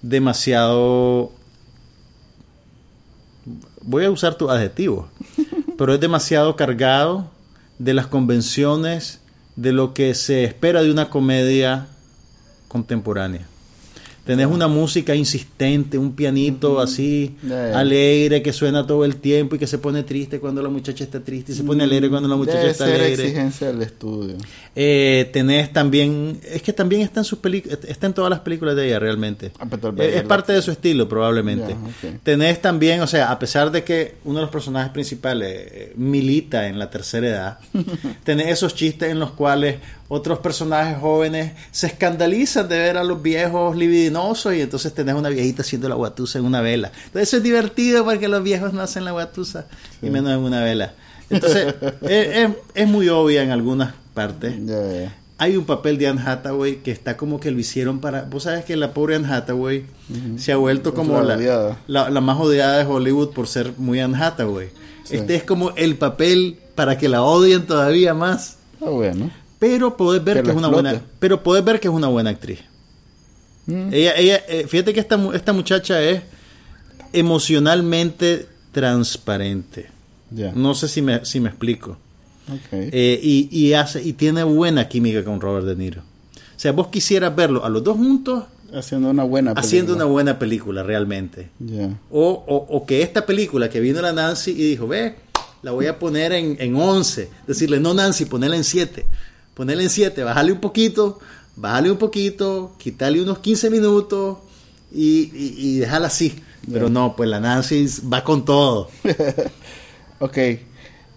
A: demasiado... Voy a usar tu adjetivo, pero es demasiado cargado de las convenciones de lo que se espera de una comedia contemporánea. Tenés una música insistente, un pianito así alegre que suena todo el tiempo y que se pone triste cuando la muchacha está triste y se pone alegre cuando la muchacha
B: Debe
A: está
B: ser
A: alegre.
B: exigencia del estudio.
A: Eh, tenés también, es que también está en sus películas, está en todas las películas de ella realmente.
B: Ah,
A: Eh, es parte de su estilo probablemente.
B: Ok.
A: Tenés también, o sea, a pesar de que uno de los personajes principales eh, milita en la tercera edad, tenés esos chistes en los cuales otros personajes jóvenes se escandalizan de ver a los viejos libidinosos y entonces tenés una viejita haciendo la guatusa en una vela. Entonces eso es divertido porque los viejos no hacen la guatusa y menos en una vela. Entonces es, es- es muy obvia en algunas
B: ya.
A: Hay un papel de Anne Hathaway que está como que lo hicieron para... Vos sabes que la pobre Anne Hathaway se ha vuelto como
B: la
A: la,
B: odiada.
A: la, la más odiada de Hollywood por ser muy Anne Hathaway.
B: Sí.
A: Este es como el papel para que la odien todavía más.
B: Ah, bueno.
A: Pero podés ver
B: Que
A: es una buena... Pero podés ver que es una buena actriz.
B: Mm.
A: Ella, ella, eh, fíjate que esta, esta muchacha es emocionalmente transparente. No sé si me, si me explico.
B: Ok.
A: Eh, y, y hace y tiene buena química con Robert De Niro. O sea, vos quisieras verlo a los dos juntos
B: haciendo una buena película.
A: haciendo una buena película realmente. O, o- o que esta película que vino la Nancy y dijo, ve, la voy a poner en, en 11. Decirle, no Nancy, ponela en 7. Ponela en 7, bájale un poquito, bájale un poquito, quítale unos 15 minutos y, y, y déjala así. Pero no, pues la Nancy va con todo.
B: Ok.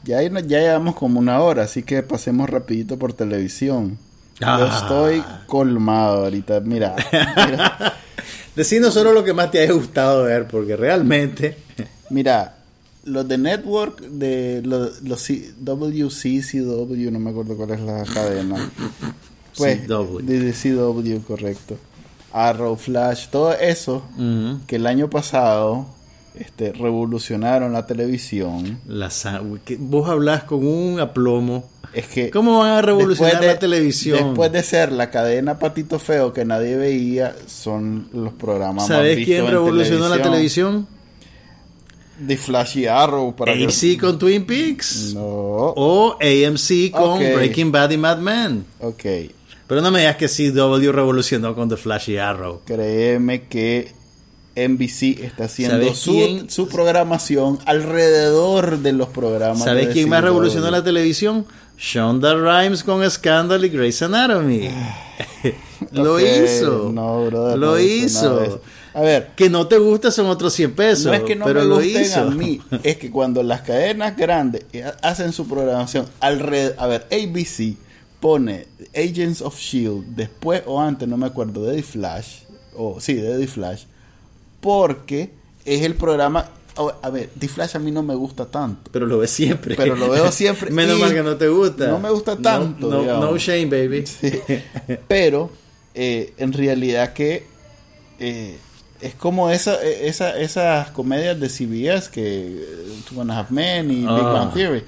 B: Ya, ya llevamos como una hora, así que pasemos rapidito por televisión. Yo
A: Ah.
B: estoy colmado ahorita. Mira, mira,
A: Decinos solo lo que más te haya gustado ver, porque realmente...
B: mira, los de Network, de los, los C- WC, CW, no me acuerdo cuál es la cadena. Pues,
A: CW.
B: de, CW, correcto. Arrow, Flash, todo eso que el año pasado este, revolucionaron la televisión.
A: La vos hablas con un aplomo.
B: Es que
A: ¿Cómo van a revolucionar
B: de-
A: la televisión?
B: Después de ser la cadena Patito Feo que nadie veía, son los programas más
A: ¿Sabes
B: vistos
A: quién
B: en
A: revolucionó la televisión?
B: The Flash y Arrow para que-
A: AMC con Twin Peaks.
B: No.
A: O AMC con. Breaking Bad y Mad Men.
B: Ok.
A: Pero no me digas que CW revolucionó con The Flash y Arrow.
B: Créeme que NBC está haciendo
A: ¿Sabes
B: su, su programación alrededor de los programas.
A: ¿Sabes quién más revolucionó la televisión? Shonda Rhimes con Scandal y Grey's Anatomy. Lo hizo.
B: No, brother,
A: Lo
B: no
A: hizo.
B: A ver,
A: Que no te gusta son otros 100 pesos.
B: No es que no
A: pero
B: me
A: lo
B: gusten
A: hizo.
B: a mí, es que cuando las cadenas grandes hacen su programación alrededor, a ver, ABC pone Agents of Shield después o antes, no me acuerdo, de The Flash, o sí, de The Flash, porque es el programa, a ver, The Flash a mí no me gusta tanto.
A: Pero lo ves siempre.
B: Pero lo veo siempre
A: Menos mal que no te gusta.
B: no me gusta tanto,
A: No, shame, baby.
B: Sí. Pero eh, en realidad que eh, es como esa, esa, esas comedias de CBS que eh, Two and a Half Men y Big
A: Ah.
B: Bang Theory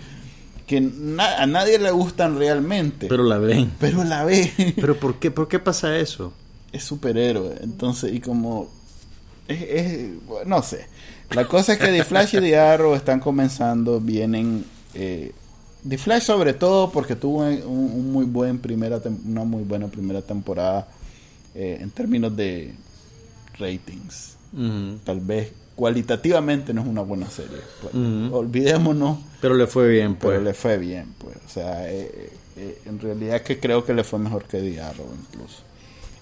B: que na- a nadie le gustan realmente, pero,
A: Pero la ven.
B: la ve
A: Pero ¿por qué, ¿por qué pasa eso?
B: es superhéroe, entonces y como es, es- bueno, no sé. La cosa es que The Flash y The Arrow están comenzando, vienen eh, The Flash sobre todo porque tuvo un, un muy buen primera una muy buena primera temporada eh, en términos de ratings. Tal vez cualitativamente no es una buena serie. pues. Olvidémonos,
A: Pero le fue bien, pues.
B: pero le fue bien, pues. O sea, eh, eh, en realidad que creo que le fue mejor que The Arrow incluso.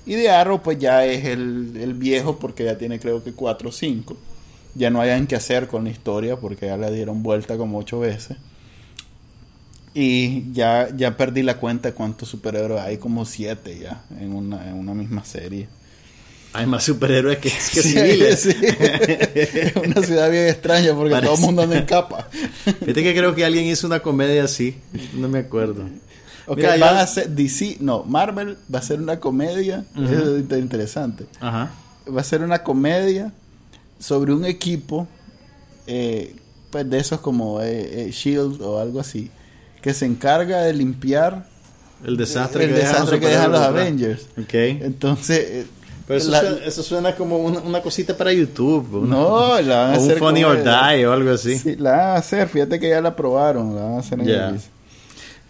B: Y The Arrow pues ya es el, el viejo porque ya tiene creo que 4 o 5. Ya no hayan que hacer con la historia porque ya le dieron vuelta como 8 veces. Y ya, ya perdí la cuenta de cuántos superhéroes hay, como 7 ya en una, en una misma serie.
A: Hay más superhéroes que, que
B: Sí,
A: civiles.
B: sí. Es una ciudad bien extraña porque
A: Parece.
B: todo el mundo anda en capa.
A: Fíjate que creo que alguien hizo una comedia así. No me acuerdo.
B: Ok,
A: Mira,
B: van a hacer DC, no, Marvel va a ser una comedia, eso es interesante.
A: Ajá.
B: Va a ser una comedia sobre un equipo, eh, pues de esos como eh, eh, Shield o algo así, que se encarga de limpiar
A: El desastre
B: el
A: que dejan
B: desastre
A: los
B: que dejan los Avengers.
A: atrás. Ok.
B: Entonces, eh,
A: Pero eso,
B: la-
A: suena, eso suena como una, una cosita para YouTube. una-
B: no, la van a
A: o un
B: hacer
A: Funny
B: como
A: or Die o algo así.
B: Sí, la van a hacer, fíjate que ya la aprobaron, la van a hacer en el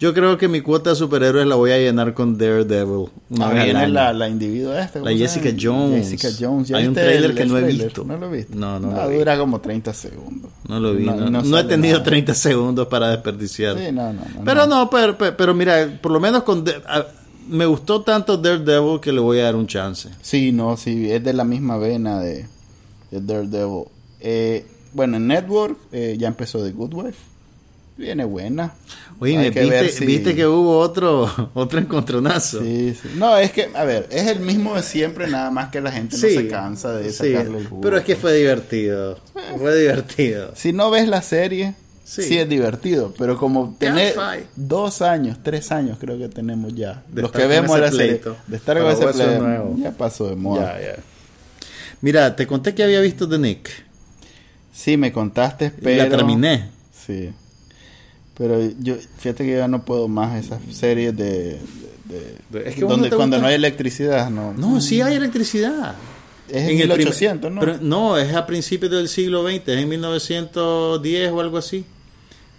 A: Yo creo que mi cuota de superhéroes la voy a llenar con Daredevil. Una
B: Ah,
A: vez
B: la, la esta. ¿cómo
A: La Jessica? Jones.
B: Jessica Jones. ¿Ya
A: Hay un trailer
B: el-
A: que
B: el
A: no he
B: trailer?
A: visto.
B: ¿No lo viste?
A: No, no lo
B: Ah,
A: vi.
B: dura como 30 segundos.
A: No lo vi. No, no he
B: sale
A: tenido
B: nada.
A: 30 segundos para desperdiciar.
B: Sí, no, no, no.
A: pero no, pero, pero, pero mira, por lo menos con a- me gustó tanto Daredevil que le voy a dar un chance.
B: Sí, no, sí, es de la misma vena de, de Daredevil. Eh, bueno, en Network eh, ya empezó The Good Wife. Viene buena.
A: Oye, me
B: que
A: viste,
B: si-
A: viste que hubo otro otro encontronazo.
B: Sí, sí. No, es que, a ver, es el mismo de siempre, nada más que la gente
A: Sí,
B: no se cansa de
A: sí,
B: sacarle el jugo.
A: Pero es que fue divertido. Fue divertido.
B: Si no ves la serie,
A: Sí.
B: es divertido. Pero como tener dos años, tres años creo que tenemos ya.
A: De
B: los que vemos la serie. De estar con ese pleito,
A: nuevo.
B: Ya pasó de moda.
A: Ya, ya. Mira, te conté que había visto The Nick.
B: Sí, me contaste, pero...
A: La terminé.
B: Sí. Pero yo, fíjate que ya no puedo más esas series de... de- de-
A: Es que
B: donde
A: no
B: cuando
A: gusta-
B: no hay electricidad, no.
A: No, sí hay electricidad.
B: Es en,
A: el primer-
B: 1800, ¿no?
A: pero no, es a principios del siglo XX, es en 1910 o algo así.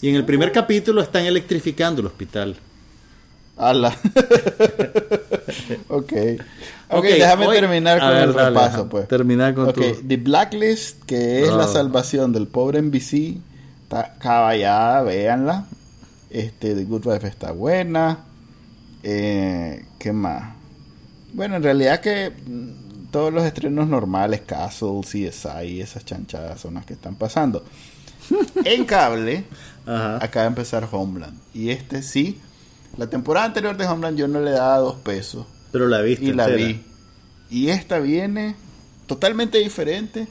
A: Y en el primer capítulo están electrificando el hospital.
B: Ala. ok. Ok,
A: Ok,
B: déjame
A: hoy-
B: terminar con
A: ver,
B: el
A: dale,
B: repaso, pues.
A: Terminar con
B: Ok,
A: tu-
B: The Blacklist, que es la salvación del pobre NBC, está caballada, véanla. Este, The Good Wife está buena. Eh, ¿Qué más? Bueno, en realidad que mm, todos los estrenos normales, Castle, CSI, esas chanchadas son las que están pasando. en cable,
A: Ajá.
B: acaba de empezar Homeland. Y este sí, la temporada anterior de Homeland yo no le daba dos pesos.
A: Pero la viste
B: Y la
A: entera.
B: vi. Y esta viene totalmente diferente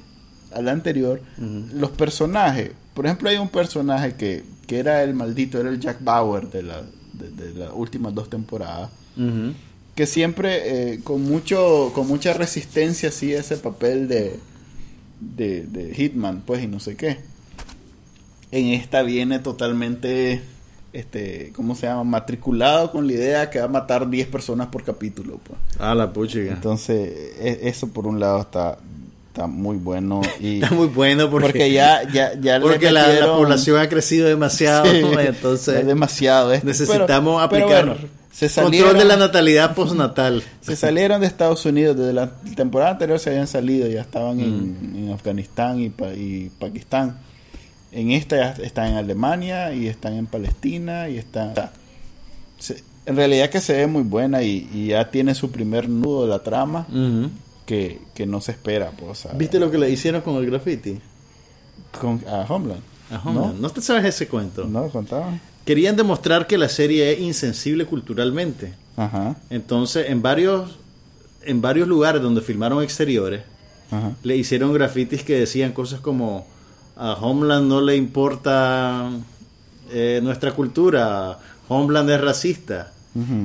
B: a la anterior. Los personajes, por ejemplo, hay un personaje que, que era el maldito, era el Jack Bauer de, la, de, de las últimas dos temporadas. Que siempre eh, con mucho con mucha resistencia hacía ese papel de, de, de Hitman, pues, y no sé qué. En esta viene totalmente, este, ¿cómo se llama? Matriculado con la idea que va a matar 10 personas por capítulo, pues.
A: Ah, la puchiga.
B: Entonces, e- eso por un lado está, está muy bueno. Y
A: Está muy bueno porque,
B: porque ya, ya, ya
A: porque la, población ha crecido demasiado.
B: Sí,
A: entonces
B: es demasiado esto.
A: necesitamos
B: Pero- pero
A: aplicar
B: bueno, se
A: control de la natalidad postnatal.
B: se salieron de Estados Unidos. Desde la temporada anterior se habían salido, ya estaban
A: Mm.
B: en, en Afganistán y, Pa- y Pakistán. En esta ya están en Alemania y están en Palestina y están... o sea, se- en realidad que se ve muy buena y, y ya tiene su primer nudo de la trama
A: Ujú.
B: Que, que no se espera. Pues, o sea,
A: ¿Viste lo que le hicieron con el graffiti?
B: con, a Homeland.
A: A Homeland. ¿No? te sabes ese cuento?
B: ¿No? ¿Contaba?
A: Querían demostrar que la serie es insensible culturalmente.
B: Ajá,
A: Entonces, en varios, en varios lugares donde filmaron exteriores,
B: ajá.
A: le hicieron grafitis que decían cosas como a Homeland no le importa eh, nuestra cultura, Homeland es racista.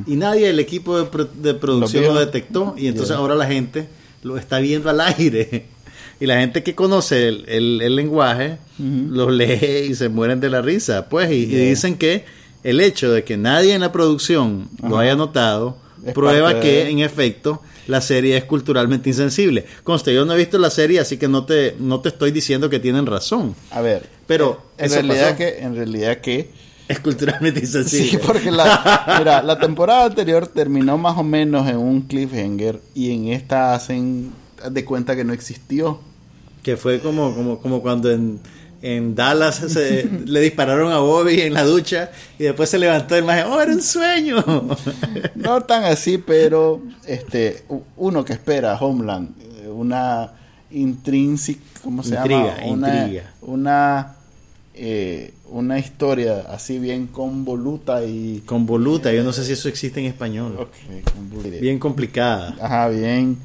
A: Y nadie del equipo de, pro- de producción
B: Lo
A: detectó y entonces ahora la gente lo está viendo al aire. Y la gente que conoce el, el- el lenguaje
B: Ujú.
A: lo lee y se mueren de la risa. Pues, y, dicen que el hecho de que nadie en la producción lo haya notado
B: Es
A: prueba que
B: de-
A: en efecto la serie es culturalmente insensible. Conste, yo no he visto la serie, así que no te, no te estoy diciendo que tienen razón.
B: A ver,
A: Pero
B: en
A: eso
B: realidad
A: pasó.
B: que en realidad que
A: Es culturalmente insensible.
B: sí, porque la mira, la temporada anterior terminó más o menos en un cliffhanger y en esta hacen de cuenta que no existió.
A: Que fue como, como, como cuando en, en Dallas se- le dispararon a Bobby en la ducha y después se levantó el maje, oh, era un sueño.
B: No tan así, pero este uno que espera Homeland eh, una intrínseca, ¿cómo se
A: Intriga,
B: llama? Una
A: intriga.
B: una eh, una historia así bien convoluta y
A: Convoluta, yo no sé si eso existe en español. Bien complicada.
B: Ajá, bien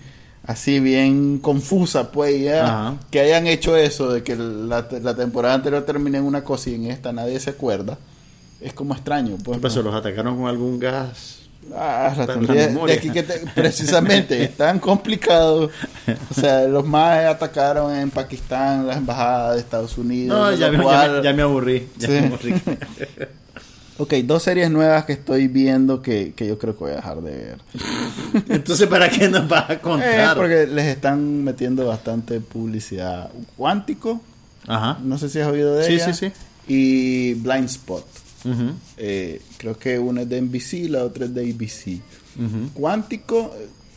B: así bien confusa, pues, ya,
A: Ajá.
B: que hayan hecho eso, de que la, la temporada anterior termine en una cosa y en esta nadie se acuerda, es como extraño. Pues,
A: ¿Qué. ¿Los atacaron con algún gas?
B: Ah, teoría
A: la
B: de
A: memoria.
B: aquí que te- precisamente es tan complicado. O sea, los más atacaron en Pakistán, la embajada de Estados Unidos.
A: No,
B: de
A: ya me, ya me- ya me aburrí. Ya
B: Sí.
A: me aburrí.
B: Ok, dos series nuevas que estoy viendo que, que yo creo que voy a dejar de ver.
A: Entonces, ¿para qué nos vas a
B: Eh,
A: contar?
B: porque les están metiendo bastante publicidad. Cuántico,
A: Ajá.
B: no sé si has oído de
A: Sí,
B: ella.
A: sí, sí.
B: Y Blind Spot. Eh, creo que una es de NBC, la otra es de ABC. Cuántico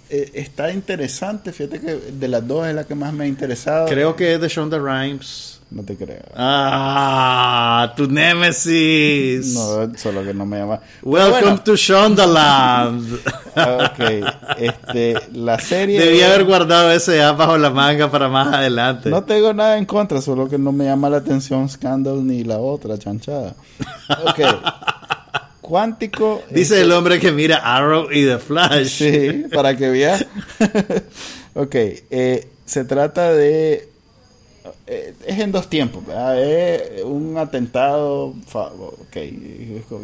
B: eh, está interesante. Fíjate que de las dos es la que más me ha interesado.
A: Creo que es de Shonda Rhimes.
B: No te creo.
A: Ah, tu nemesis.
B: No, solo que no me llama.
A: Welcome
B: bueno,
A: to Shondaland.
B: ok, este, la serie.
A: Debía haber guardado ese app bajo la manga para más adelante.
B: No tengo nada en contra, solo que no me llama la atención Scandal ni la otra chanchada. Ok. Cuántico.
A: Dice el hombre que mira Arrow y The Flash.
B: Sí, para que veas. ok, eh, se trata de... eh, es en dos tiempos, ¿verdad? Es un atentado... Ok,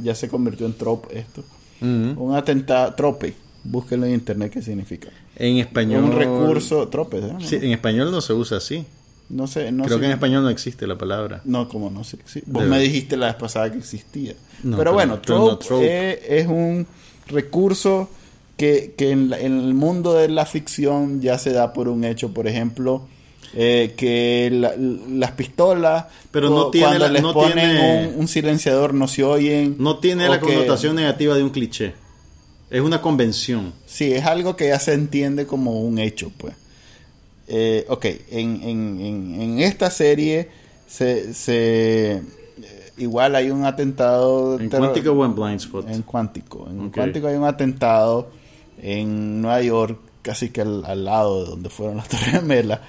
B: ya se convirtió en trope esto. Un atentado... Trope. Búsquenlo en internet qué significa.
A: En español.
B: Un recurso... Trope, ¿eh?
A: Sí, en español no se usa así.
B: No sé, no
A: Creo
B: sé.
A: que en español no existe la palabra.
B: No, como no sé. sí. Vos me dijiste la vez pasada que existía.
A: No,
B: pero
A: pero-
B: bueno,
A: no
B: trope. Es, es un recurso que, que en, la- en el mundo de la ficción ya se da por un hecho. Por ejemplo, eh, que la- las pistolas,
A: Pero no tiene
B: cuando
A: la-
B: les
A: no
B: ponen
A: tiene-
B: un, un silenciador no se oyen.
A: No tiene la
B: que-
A: connotación negativa de un cliché. Es una convención.
B: Sí, es algo que ya se entiende como un hecho, pues. Eh, ok, en, en, en, en esta serie se, se eh, igual hay un atentado
A: En cuántico o en blind spot.
B: en cuántico. En cuántico hay un atentado en Nueva York, casi que al, al lado de donde fueron las Torres Gemelas.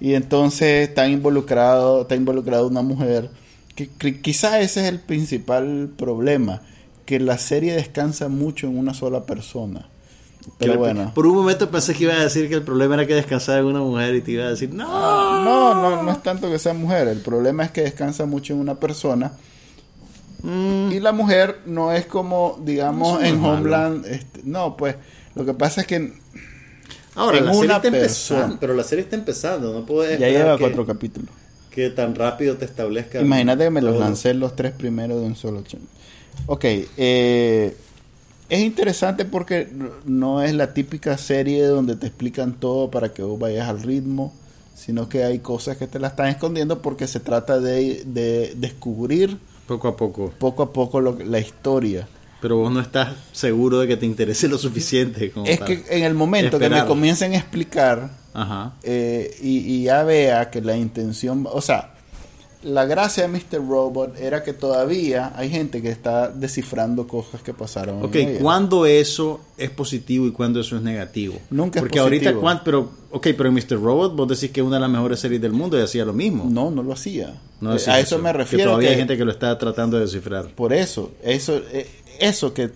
B: Y entonces está involucrado, está involucrada una mujer que, que quizá ese es el principal problema, que la serie descansa mucho en una sola persona. Pero
A: Que-
B: bueno.
A: Por un momento pensé que iba a decir que el problema era que descansaba en una mujer y te iba a decir, no.
B: No, no, no es tanto que sea mujer. El problema es que descansa mucho en una persona.
A: Mm,
B: Y la mujer no es como, digamos,
A: no
B: en. Homeland. este, no, pues lo que pasa es que
A: Ahora,
B: en
A: la serie está
B: persona.
A: empezando, pero la serie está empezando, no puedo
B: ya lleva
A: que,
B: cuatro capítulos.
A: que tan rápido te establezca.
B: Imagínate que me los
A: todo.
B: lancé los tres primeros de un solo ch- Ok, eh, es interesante porque no- es la típica serie donde te explican todo para que vos vayas al ritmo, sino que hay cosas que te la están escondiendo porque se trata de, de descubrir
A: Poco a poco.
B: poco a poco lo que- la historia.
A: Pero vos no estás seguro de que te interese lo suficiente. Como
B: Es que en el momento que me comiencen a explicar
A: Ajá.
B: eh, y, y ya vea que la intención, o sea, la gracia de Mr. Robot era que todavía hay gente que está descifrando cosas que pasaron.
A: Ok. ¿cuándo eso es positivo y cuándo eso es negativo?
B: Nunca es
A: Porque ahorita,
B: positivo.
A: cuán- pero, ok, pero en Mr. Robot vos decís que es una de las mejores series del mundo y hacía lo mismo.
B: No, no lo hacía.
A: No
B: Eh, a eso, me
A: Que
B: refiero.
A: todavía
B: que-
A: hay gente que lo está tratando de descifrar.
B: Por eso, eso, eh, eso que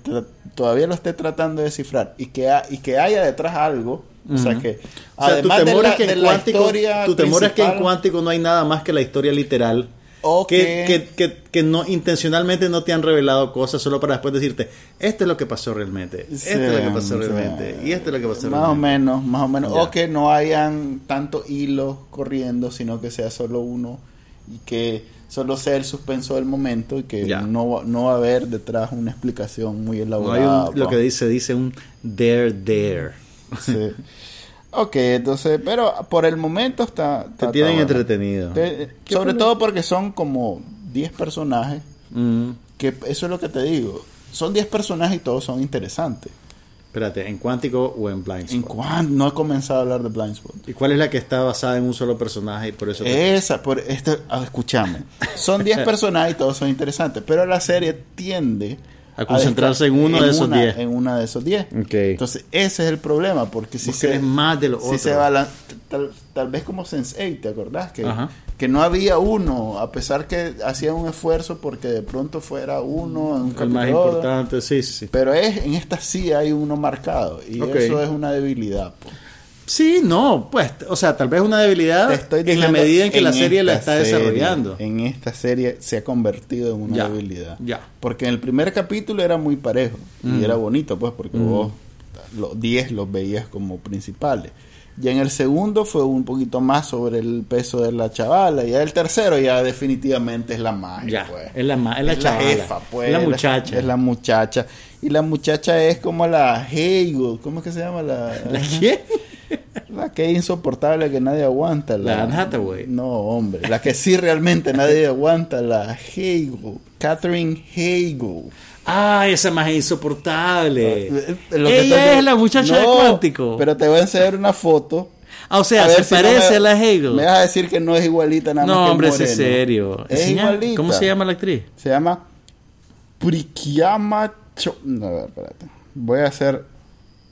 B: todavía lo esté tratando de descifrar y que, ha- y que haya detrás algo, o sea que
A: O sea, tu
B: además de
A: temor
B: la,
A: es que
B: de
A: en cuántico, tu temor es que en cuántico no hay nada más que la historia literal.
B: O
A: que,
B: que-
A: que, no intencionalmente no te han revelado cosas solo para después decirte esto es lo que pasó realmente esto es lo que pasó
B: Sí,
A: realmente
B: sí.
A: y esto es lo que pasó
B: Más o
A: realmente
B: menos, más o menos.
A: Ya.
B: O que no hayan tanto hilos corriendo, sino que sea solo uno y que solo sea el suspenso del momento y que
A: Ya.
B: no, va- no va a haber detrás una explicación muy
A: no hay
B: elaborada.
A: un- lo
B: pa.
A: que dice dice un there there
B: Sí. ok, entonces, pero por el momento está...
A: te
B: está-
A: tienen
B: está
A: entretenido
B: Te-
A: ¿Qué
B: sobre todo porque son como 10 personajes,
A: Mm,
B: que eso es lo que te digo. Son 10 personajes y todos son interesantes.
A: Espérate en cuántico o en blind
B: En
A: Spot?
B: cuan- no he comenzado a hablar de Blindspot.
A: y cuál es la que está basada en un solo personaje y por eso
B: Esa, por esto, ah, escúchame. Son 10 personajes y todos son interesantes, pero la serie tiende
A: A concentrarse en uno de esos
B: una-
A: 10.
B: En una de esos 10.
A: Ok.
B: Entonces, ese es el problema, porque si se,
A: más de lo
B: si
A: otro.
B: se balan- tal, tal vez como Sense8, ¿te acordás? Que,
A: Ajá.
B: Que no había uno, a pesar que hacía un esfuerzo porque de pronto fuera uno un
A: el más importante sí sí
B: Pero es, en esta sí hay uno marcado, y eso es una debilidad. po.
A: Sí, no, pues, o sea, tal vez una debilidad
B: estoy
A: en la medida en que la serie la está
B: serie,
A: desarrollando.
B: En esta serie se ha convertido en una
A: Ya,
B: debilidad.
A: ya.
B: Porque en el primer capítulo era muy parejo
A: Mm.
B: y era bonito, pues, porque
A: Mm.
B: vos los 10 los veías como principales. Y en el segundo fue un poquito más sobre el peso de la chavala. Y el tercero ya definitivamente es la magia,
A: Ya,
B: pues.
A: es la, es la chavala,
B: jefa, pues.
A: es la muchacha.
B: Es la muchacha. Y la muchacha es como la Hegel. ¿Cómo es que se llama? La,
A: ¿La quién?
B: la que es insoportable que nadie aguanta.
A: La Anne Hathaway.
B: No, hombre. La que sí realmente nadie aguanta. La Hegel. Catherine Hegel.
A: Ay, esa más insoportable.
B: Lo que
A: Ella es la muchacha de Cuántico.
B: Pero te voy a enseñar una foto.
A: Ah, o sea, se
B: no
A: parece
B: me-
A: a la Hegel.
B: Me vas a decir que no es igualita nada más
A: No,
B: que
A: hombre, es serio.
B: Es igualita.
A: ¿Cómo se llama la actriz?
B: Se llama Prikiyama Cho- No, espérate. Voy a hacer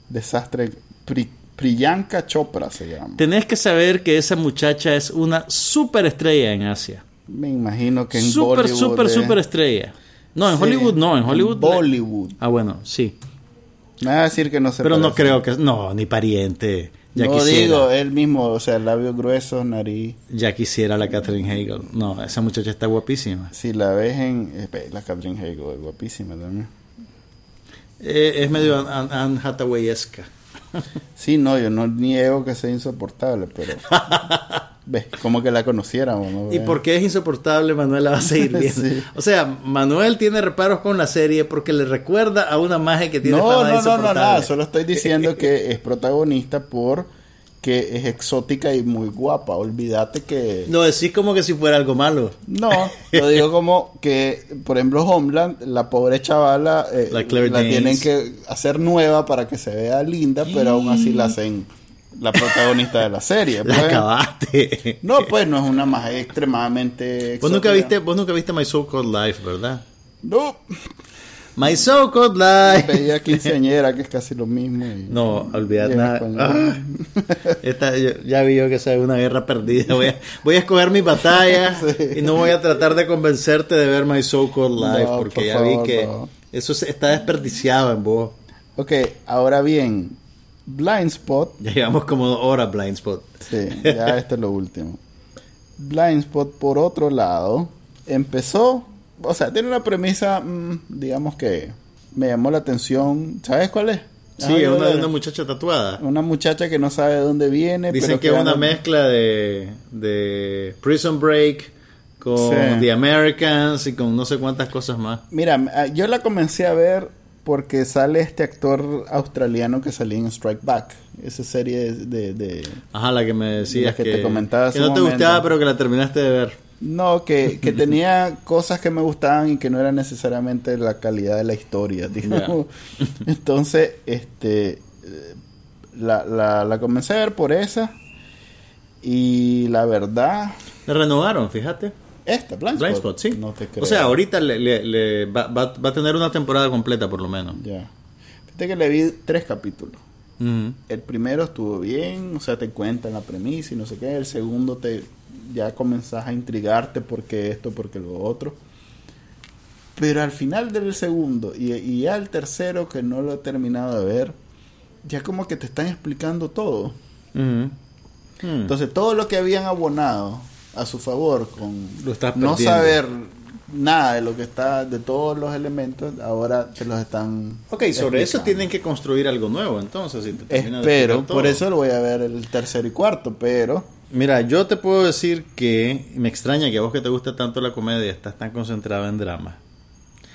B: desastre. Pri- Priyanka Chopra se llama.
A: Tenés que saber que esa muchacha es una super estrella en Asia.
B: Me imagino que en
A: Super,
B: Bollywood
A: super,
B: es-
A: super estrella. No, en
B: Sí,
A: Hollywood no, en Hollywood.
B: Bollywood.
A: Ah, bueno, sí.
B: Me vas a decir que no se
A: Pero no creo que. No, ni pariente. Ya
B: no
A: quisiera.
B: digo, él mismo, o sea, labios gruesos, nariz.
A: Ya quisiera la Catherine Hegel. No, esa muchacha está guapísima.
B: Si la ves en. eh, La Catherine Hegel es guapísima también.
A: Eh, es medio Anne An Anne Hathaway-esca.
B: Sí, no, yo no niego que sea insoportable, pero. ¿Ves? Como que la conociéramos, ¿no?
A: ¿Y por qué es insoportable? Manuel la va a seguir viendo.
B: Sí.
A: O sea, Manuel tiene reparos con la serie porque le recuerda a una magia que tiene
B: No,
A: fama
B: no, no, no, nada. Solo estoy diciendo que es protagonista por que es exótica y muy guapa. Olvídate que.
A: Lo decís como que si fuera algo malo.
B: No, lo digo como que, por ejemplo, Homeland, la pobre chavala, eh,
A: La
B: la tienen que hacer nueva para que se vea linda, pero aún así la hacen la protagonista de la serie.
A: La
B: pues.
A: acabaste.
B: No, pues no es una más extremadamente.
A: Vos nunca,
B: exótica.
A: viste, vos nunca viste My So Called Life, ¿verdad?
B: No,
A: My So Called Life.
B: veía quinceañera, que es casi lo mismo. y-
A: No, olvidad nada. Ah, esta, ya vi yo que esa es una guerra perdida. Voy a, voy a escoger mis batallas
B: Sí.
A: y no voy a tratar de convencerte de ver My So Called Life
B: No,
A: porque
B: por
A: ya
B: favor,
A: vi que
B: no.
A: eso se- está desperdiciado en vos.
B: Ok, ahora bien, Blind Spot.
A: Ya llevamos como dos horas Blind Spot.
B: Sí, ya esto es lo último. Blind Spot, por otro lado, empezó, o sea, tiene una premisa, mm, digamos que me llamó la atención. ¿Sabes cuál es?
A: Sí, es una, una muchacha tatuada.
B: una muchacha que no sabe de dónde viene.
A: Dicen
B: pero
A: que es una mezcla de, de Prison Break con
B: Sí.
A: The Americans y con no sé cuántas cosas más.
B: Mira, ah, yo la comencé a ver porque sale este actor australiano que salía en Strike Back, esa serie de... de- de-
A: Ajá, la que me decías
B: La que te comentaba hace
A: que no te
B: momento.
A: gustaba, pero que la terminaste de ver.
B: No, que, que tenía cosas que me gustaban y que no era necesariamente la calidad de la historia, digamos. Entonces, este, la, la, la comencé a ver por esa y la verdad,
A: La renovaron, fíjate.
B: Esta, Blind,
A: Blind
B: Spot,
A: Spot, sí.
B: No te creo.
A: o sea, ahorita le, le- le va, va- va a tener una temporada completa, por lo menos.
B: Ya. Fíjate que le vi tres capítulos. El primero estuvo bien, o sea, te cuentan la premisa y no sé qué. El segundo te ya comenzás a intrigarte porque esto, porque lo otro. Pero al final del segundo y, y ya el tercero que no lo he terminado de ver, ya como que te están explicando todo. Entonces todo lo que habían abonado a su favor con
A: Lo estás
B: no saber nada de lo que está, de todos los elementos, ahora te los están...
A: Ok, sobre eso
B: explicando.
A: tienen que construir algo nuevo, entonces. si te
B: Espero, por eso lo voy a ver el tercero y cuarto, pero
A: Mira, yo te puedo decir que me extraña que a vos que te gusta tanto la comedia estás tan concentrado en drama.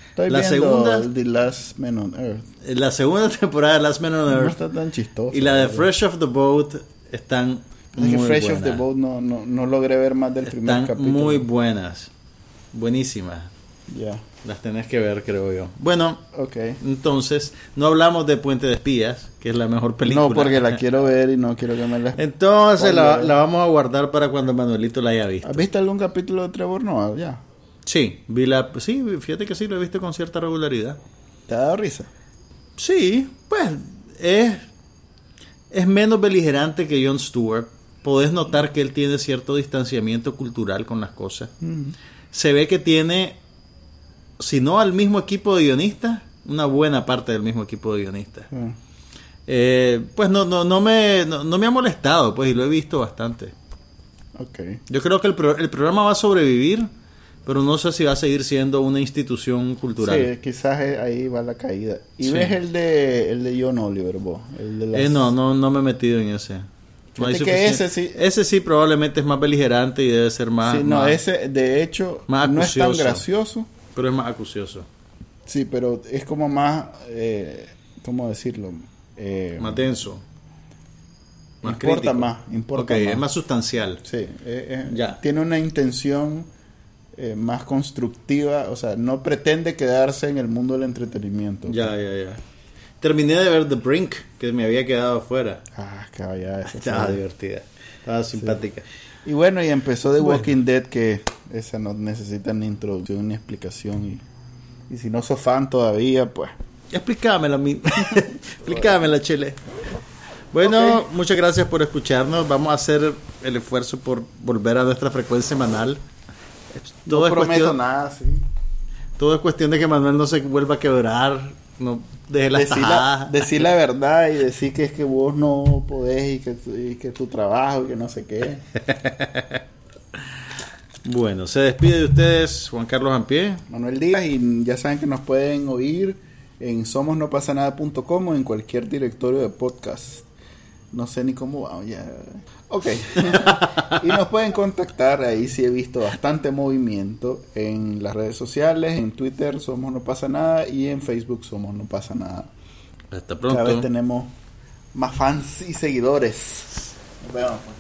B: estoy
A: La segunda-
B: The Last Man on Earth.
A: La segunda temporada de Last Man on
B: No
A: Earth
B: está tan chistoso.
A: y la de. Fresh Off the Boat están
B: Es que
A: muy
B: Fresh
A: buenas.
B: of the Boat no, no, no logré ver más del primer capítulo.
A: muy buenas. Buenísimas.
B: Ya,
A: Las tenés que ver, creo yo. Bueno,
B: ok.
A: entonces, no hablamos de Puente de Espías, que es la mejor película.
B: No, porque la quiero ver y no quiero que me la...
A: Entonces la, la vamos a guardar para cuando Manuelito la haya visto.
B: ¿Has visto algún capítulo de Trevor Noah? Ya.
A: Sí, vi la, sí, fíjate que sí, lo he visto con cierta regularidad.
B: ¿Te ha dado risa?
A: Sí, pues es, es menos beligerante que Jon Stewart. Podés notar que él tiene cierto distanciamiento cultural con las cosas. Se ve que tiene, si no al mismo equipo de guionistas, una buena parte del mismo equipo de guionistas. Eh, pues no, no, no, me, no, no me ha molestado, pues, y lo he visto bastante.
B: Ok.
A: Yo creo que el, pro- el programa va a sobrevivir, pero no sé si va a seguir siendo una institución cultural.
B: Sí, quizás eh, ahí va la caída. ¿Y
A: Sí.
B: ves el de el de John Oliver, vos? El de las-
A: Eh, no, no, no me he metido en ese. No hay
B: que ese sí-
A: Ese sí probablemente es más beligerante y debe ser más...
B: Sí, no,
A: más-
B: ese de hecho
A: más
B: no es tan gracioso.
A: Pero es más acucioso.
B: Sí, pero es como más, eh, ¿cómo decirlo? Eh,
A: Más denso. Más
B: Importa
A: crítico.
B: más, importa más.
A: es más sustancial.
B: Sí, eh,
A: Ya.
B: tiene una intención eh, más constructiva, o sea, no pretende quedarse en el mundo del entretenimiento.
A: Ya, ya, ya. Terminé de ver The Brink, que me había quedado afuera.
B: Ah, caballá, esa
A: Estaba divertida. Estaba simpática.
B: Y bueno, y empezó The
A: Bueno.
B: Walking Dead, que esa no necesita ni introducción ni explicación. Y, y si no sos fan todavía, pues...
A: Explícamela, mi... Explícamela, Chile. Bueno, muchas gracias por escucharnos. Vamos a hacer el esfuerzo por volver a nuestra frecuencia semanal. Todo,
B: no
A: es,
B: prometo
A: cuestión,
B: nada, sí.
A: todo es cuestión de que Manuel no se vuelva a quebrar, no las
B: Decir la,
A: tajadas.
B: decir la verdad y decir que es que vos no podés y que, tu- y que tu trabajo y que no sé qué.
A: Bueno, se despide de ustedes Juan Carlos Ampié.
B: Manuel Díaz y ya saben que nos pueden oír en somosnopasanada.com o en cualquier directorio de podcast. No sé ni cómo va, ya. Ok. y nos pueden contactar, ahí sí he visto bastante movimiento en las redes sociales, en Twitter Somos No Pasa Nada y en Facebook Somos No Pasa Nada.
A: Hasta
B: Cada vez
A: pronto.
B: tenemos más fans y seguidores. Nos vemos.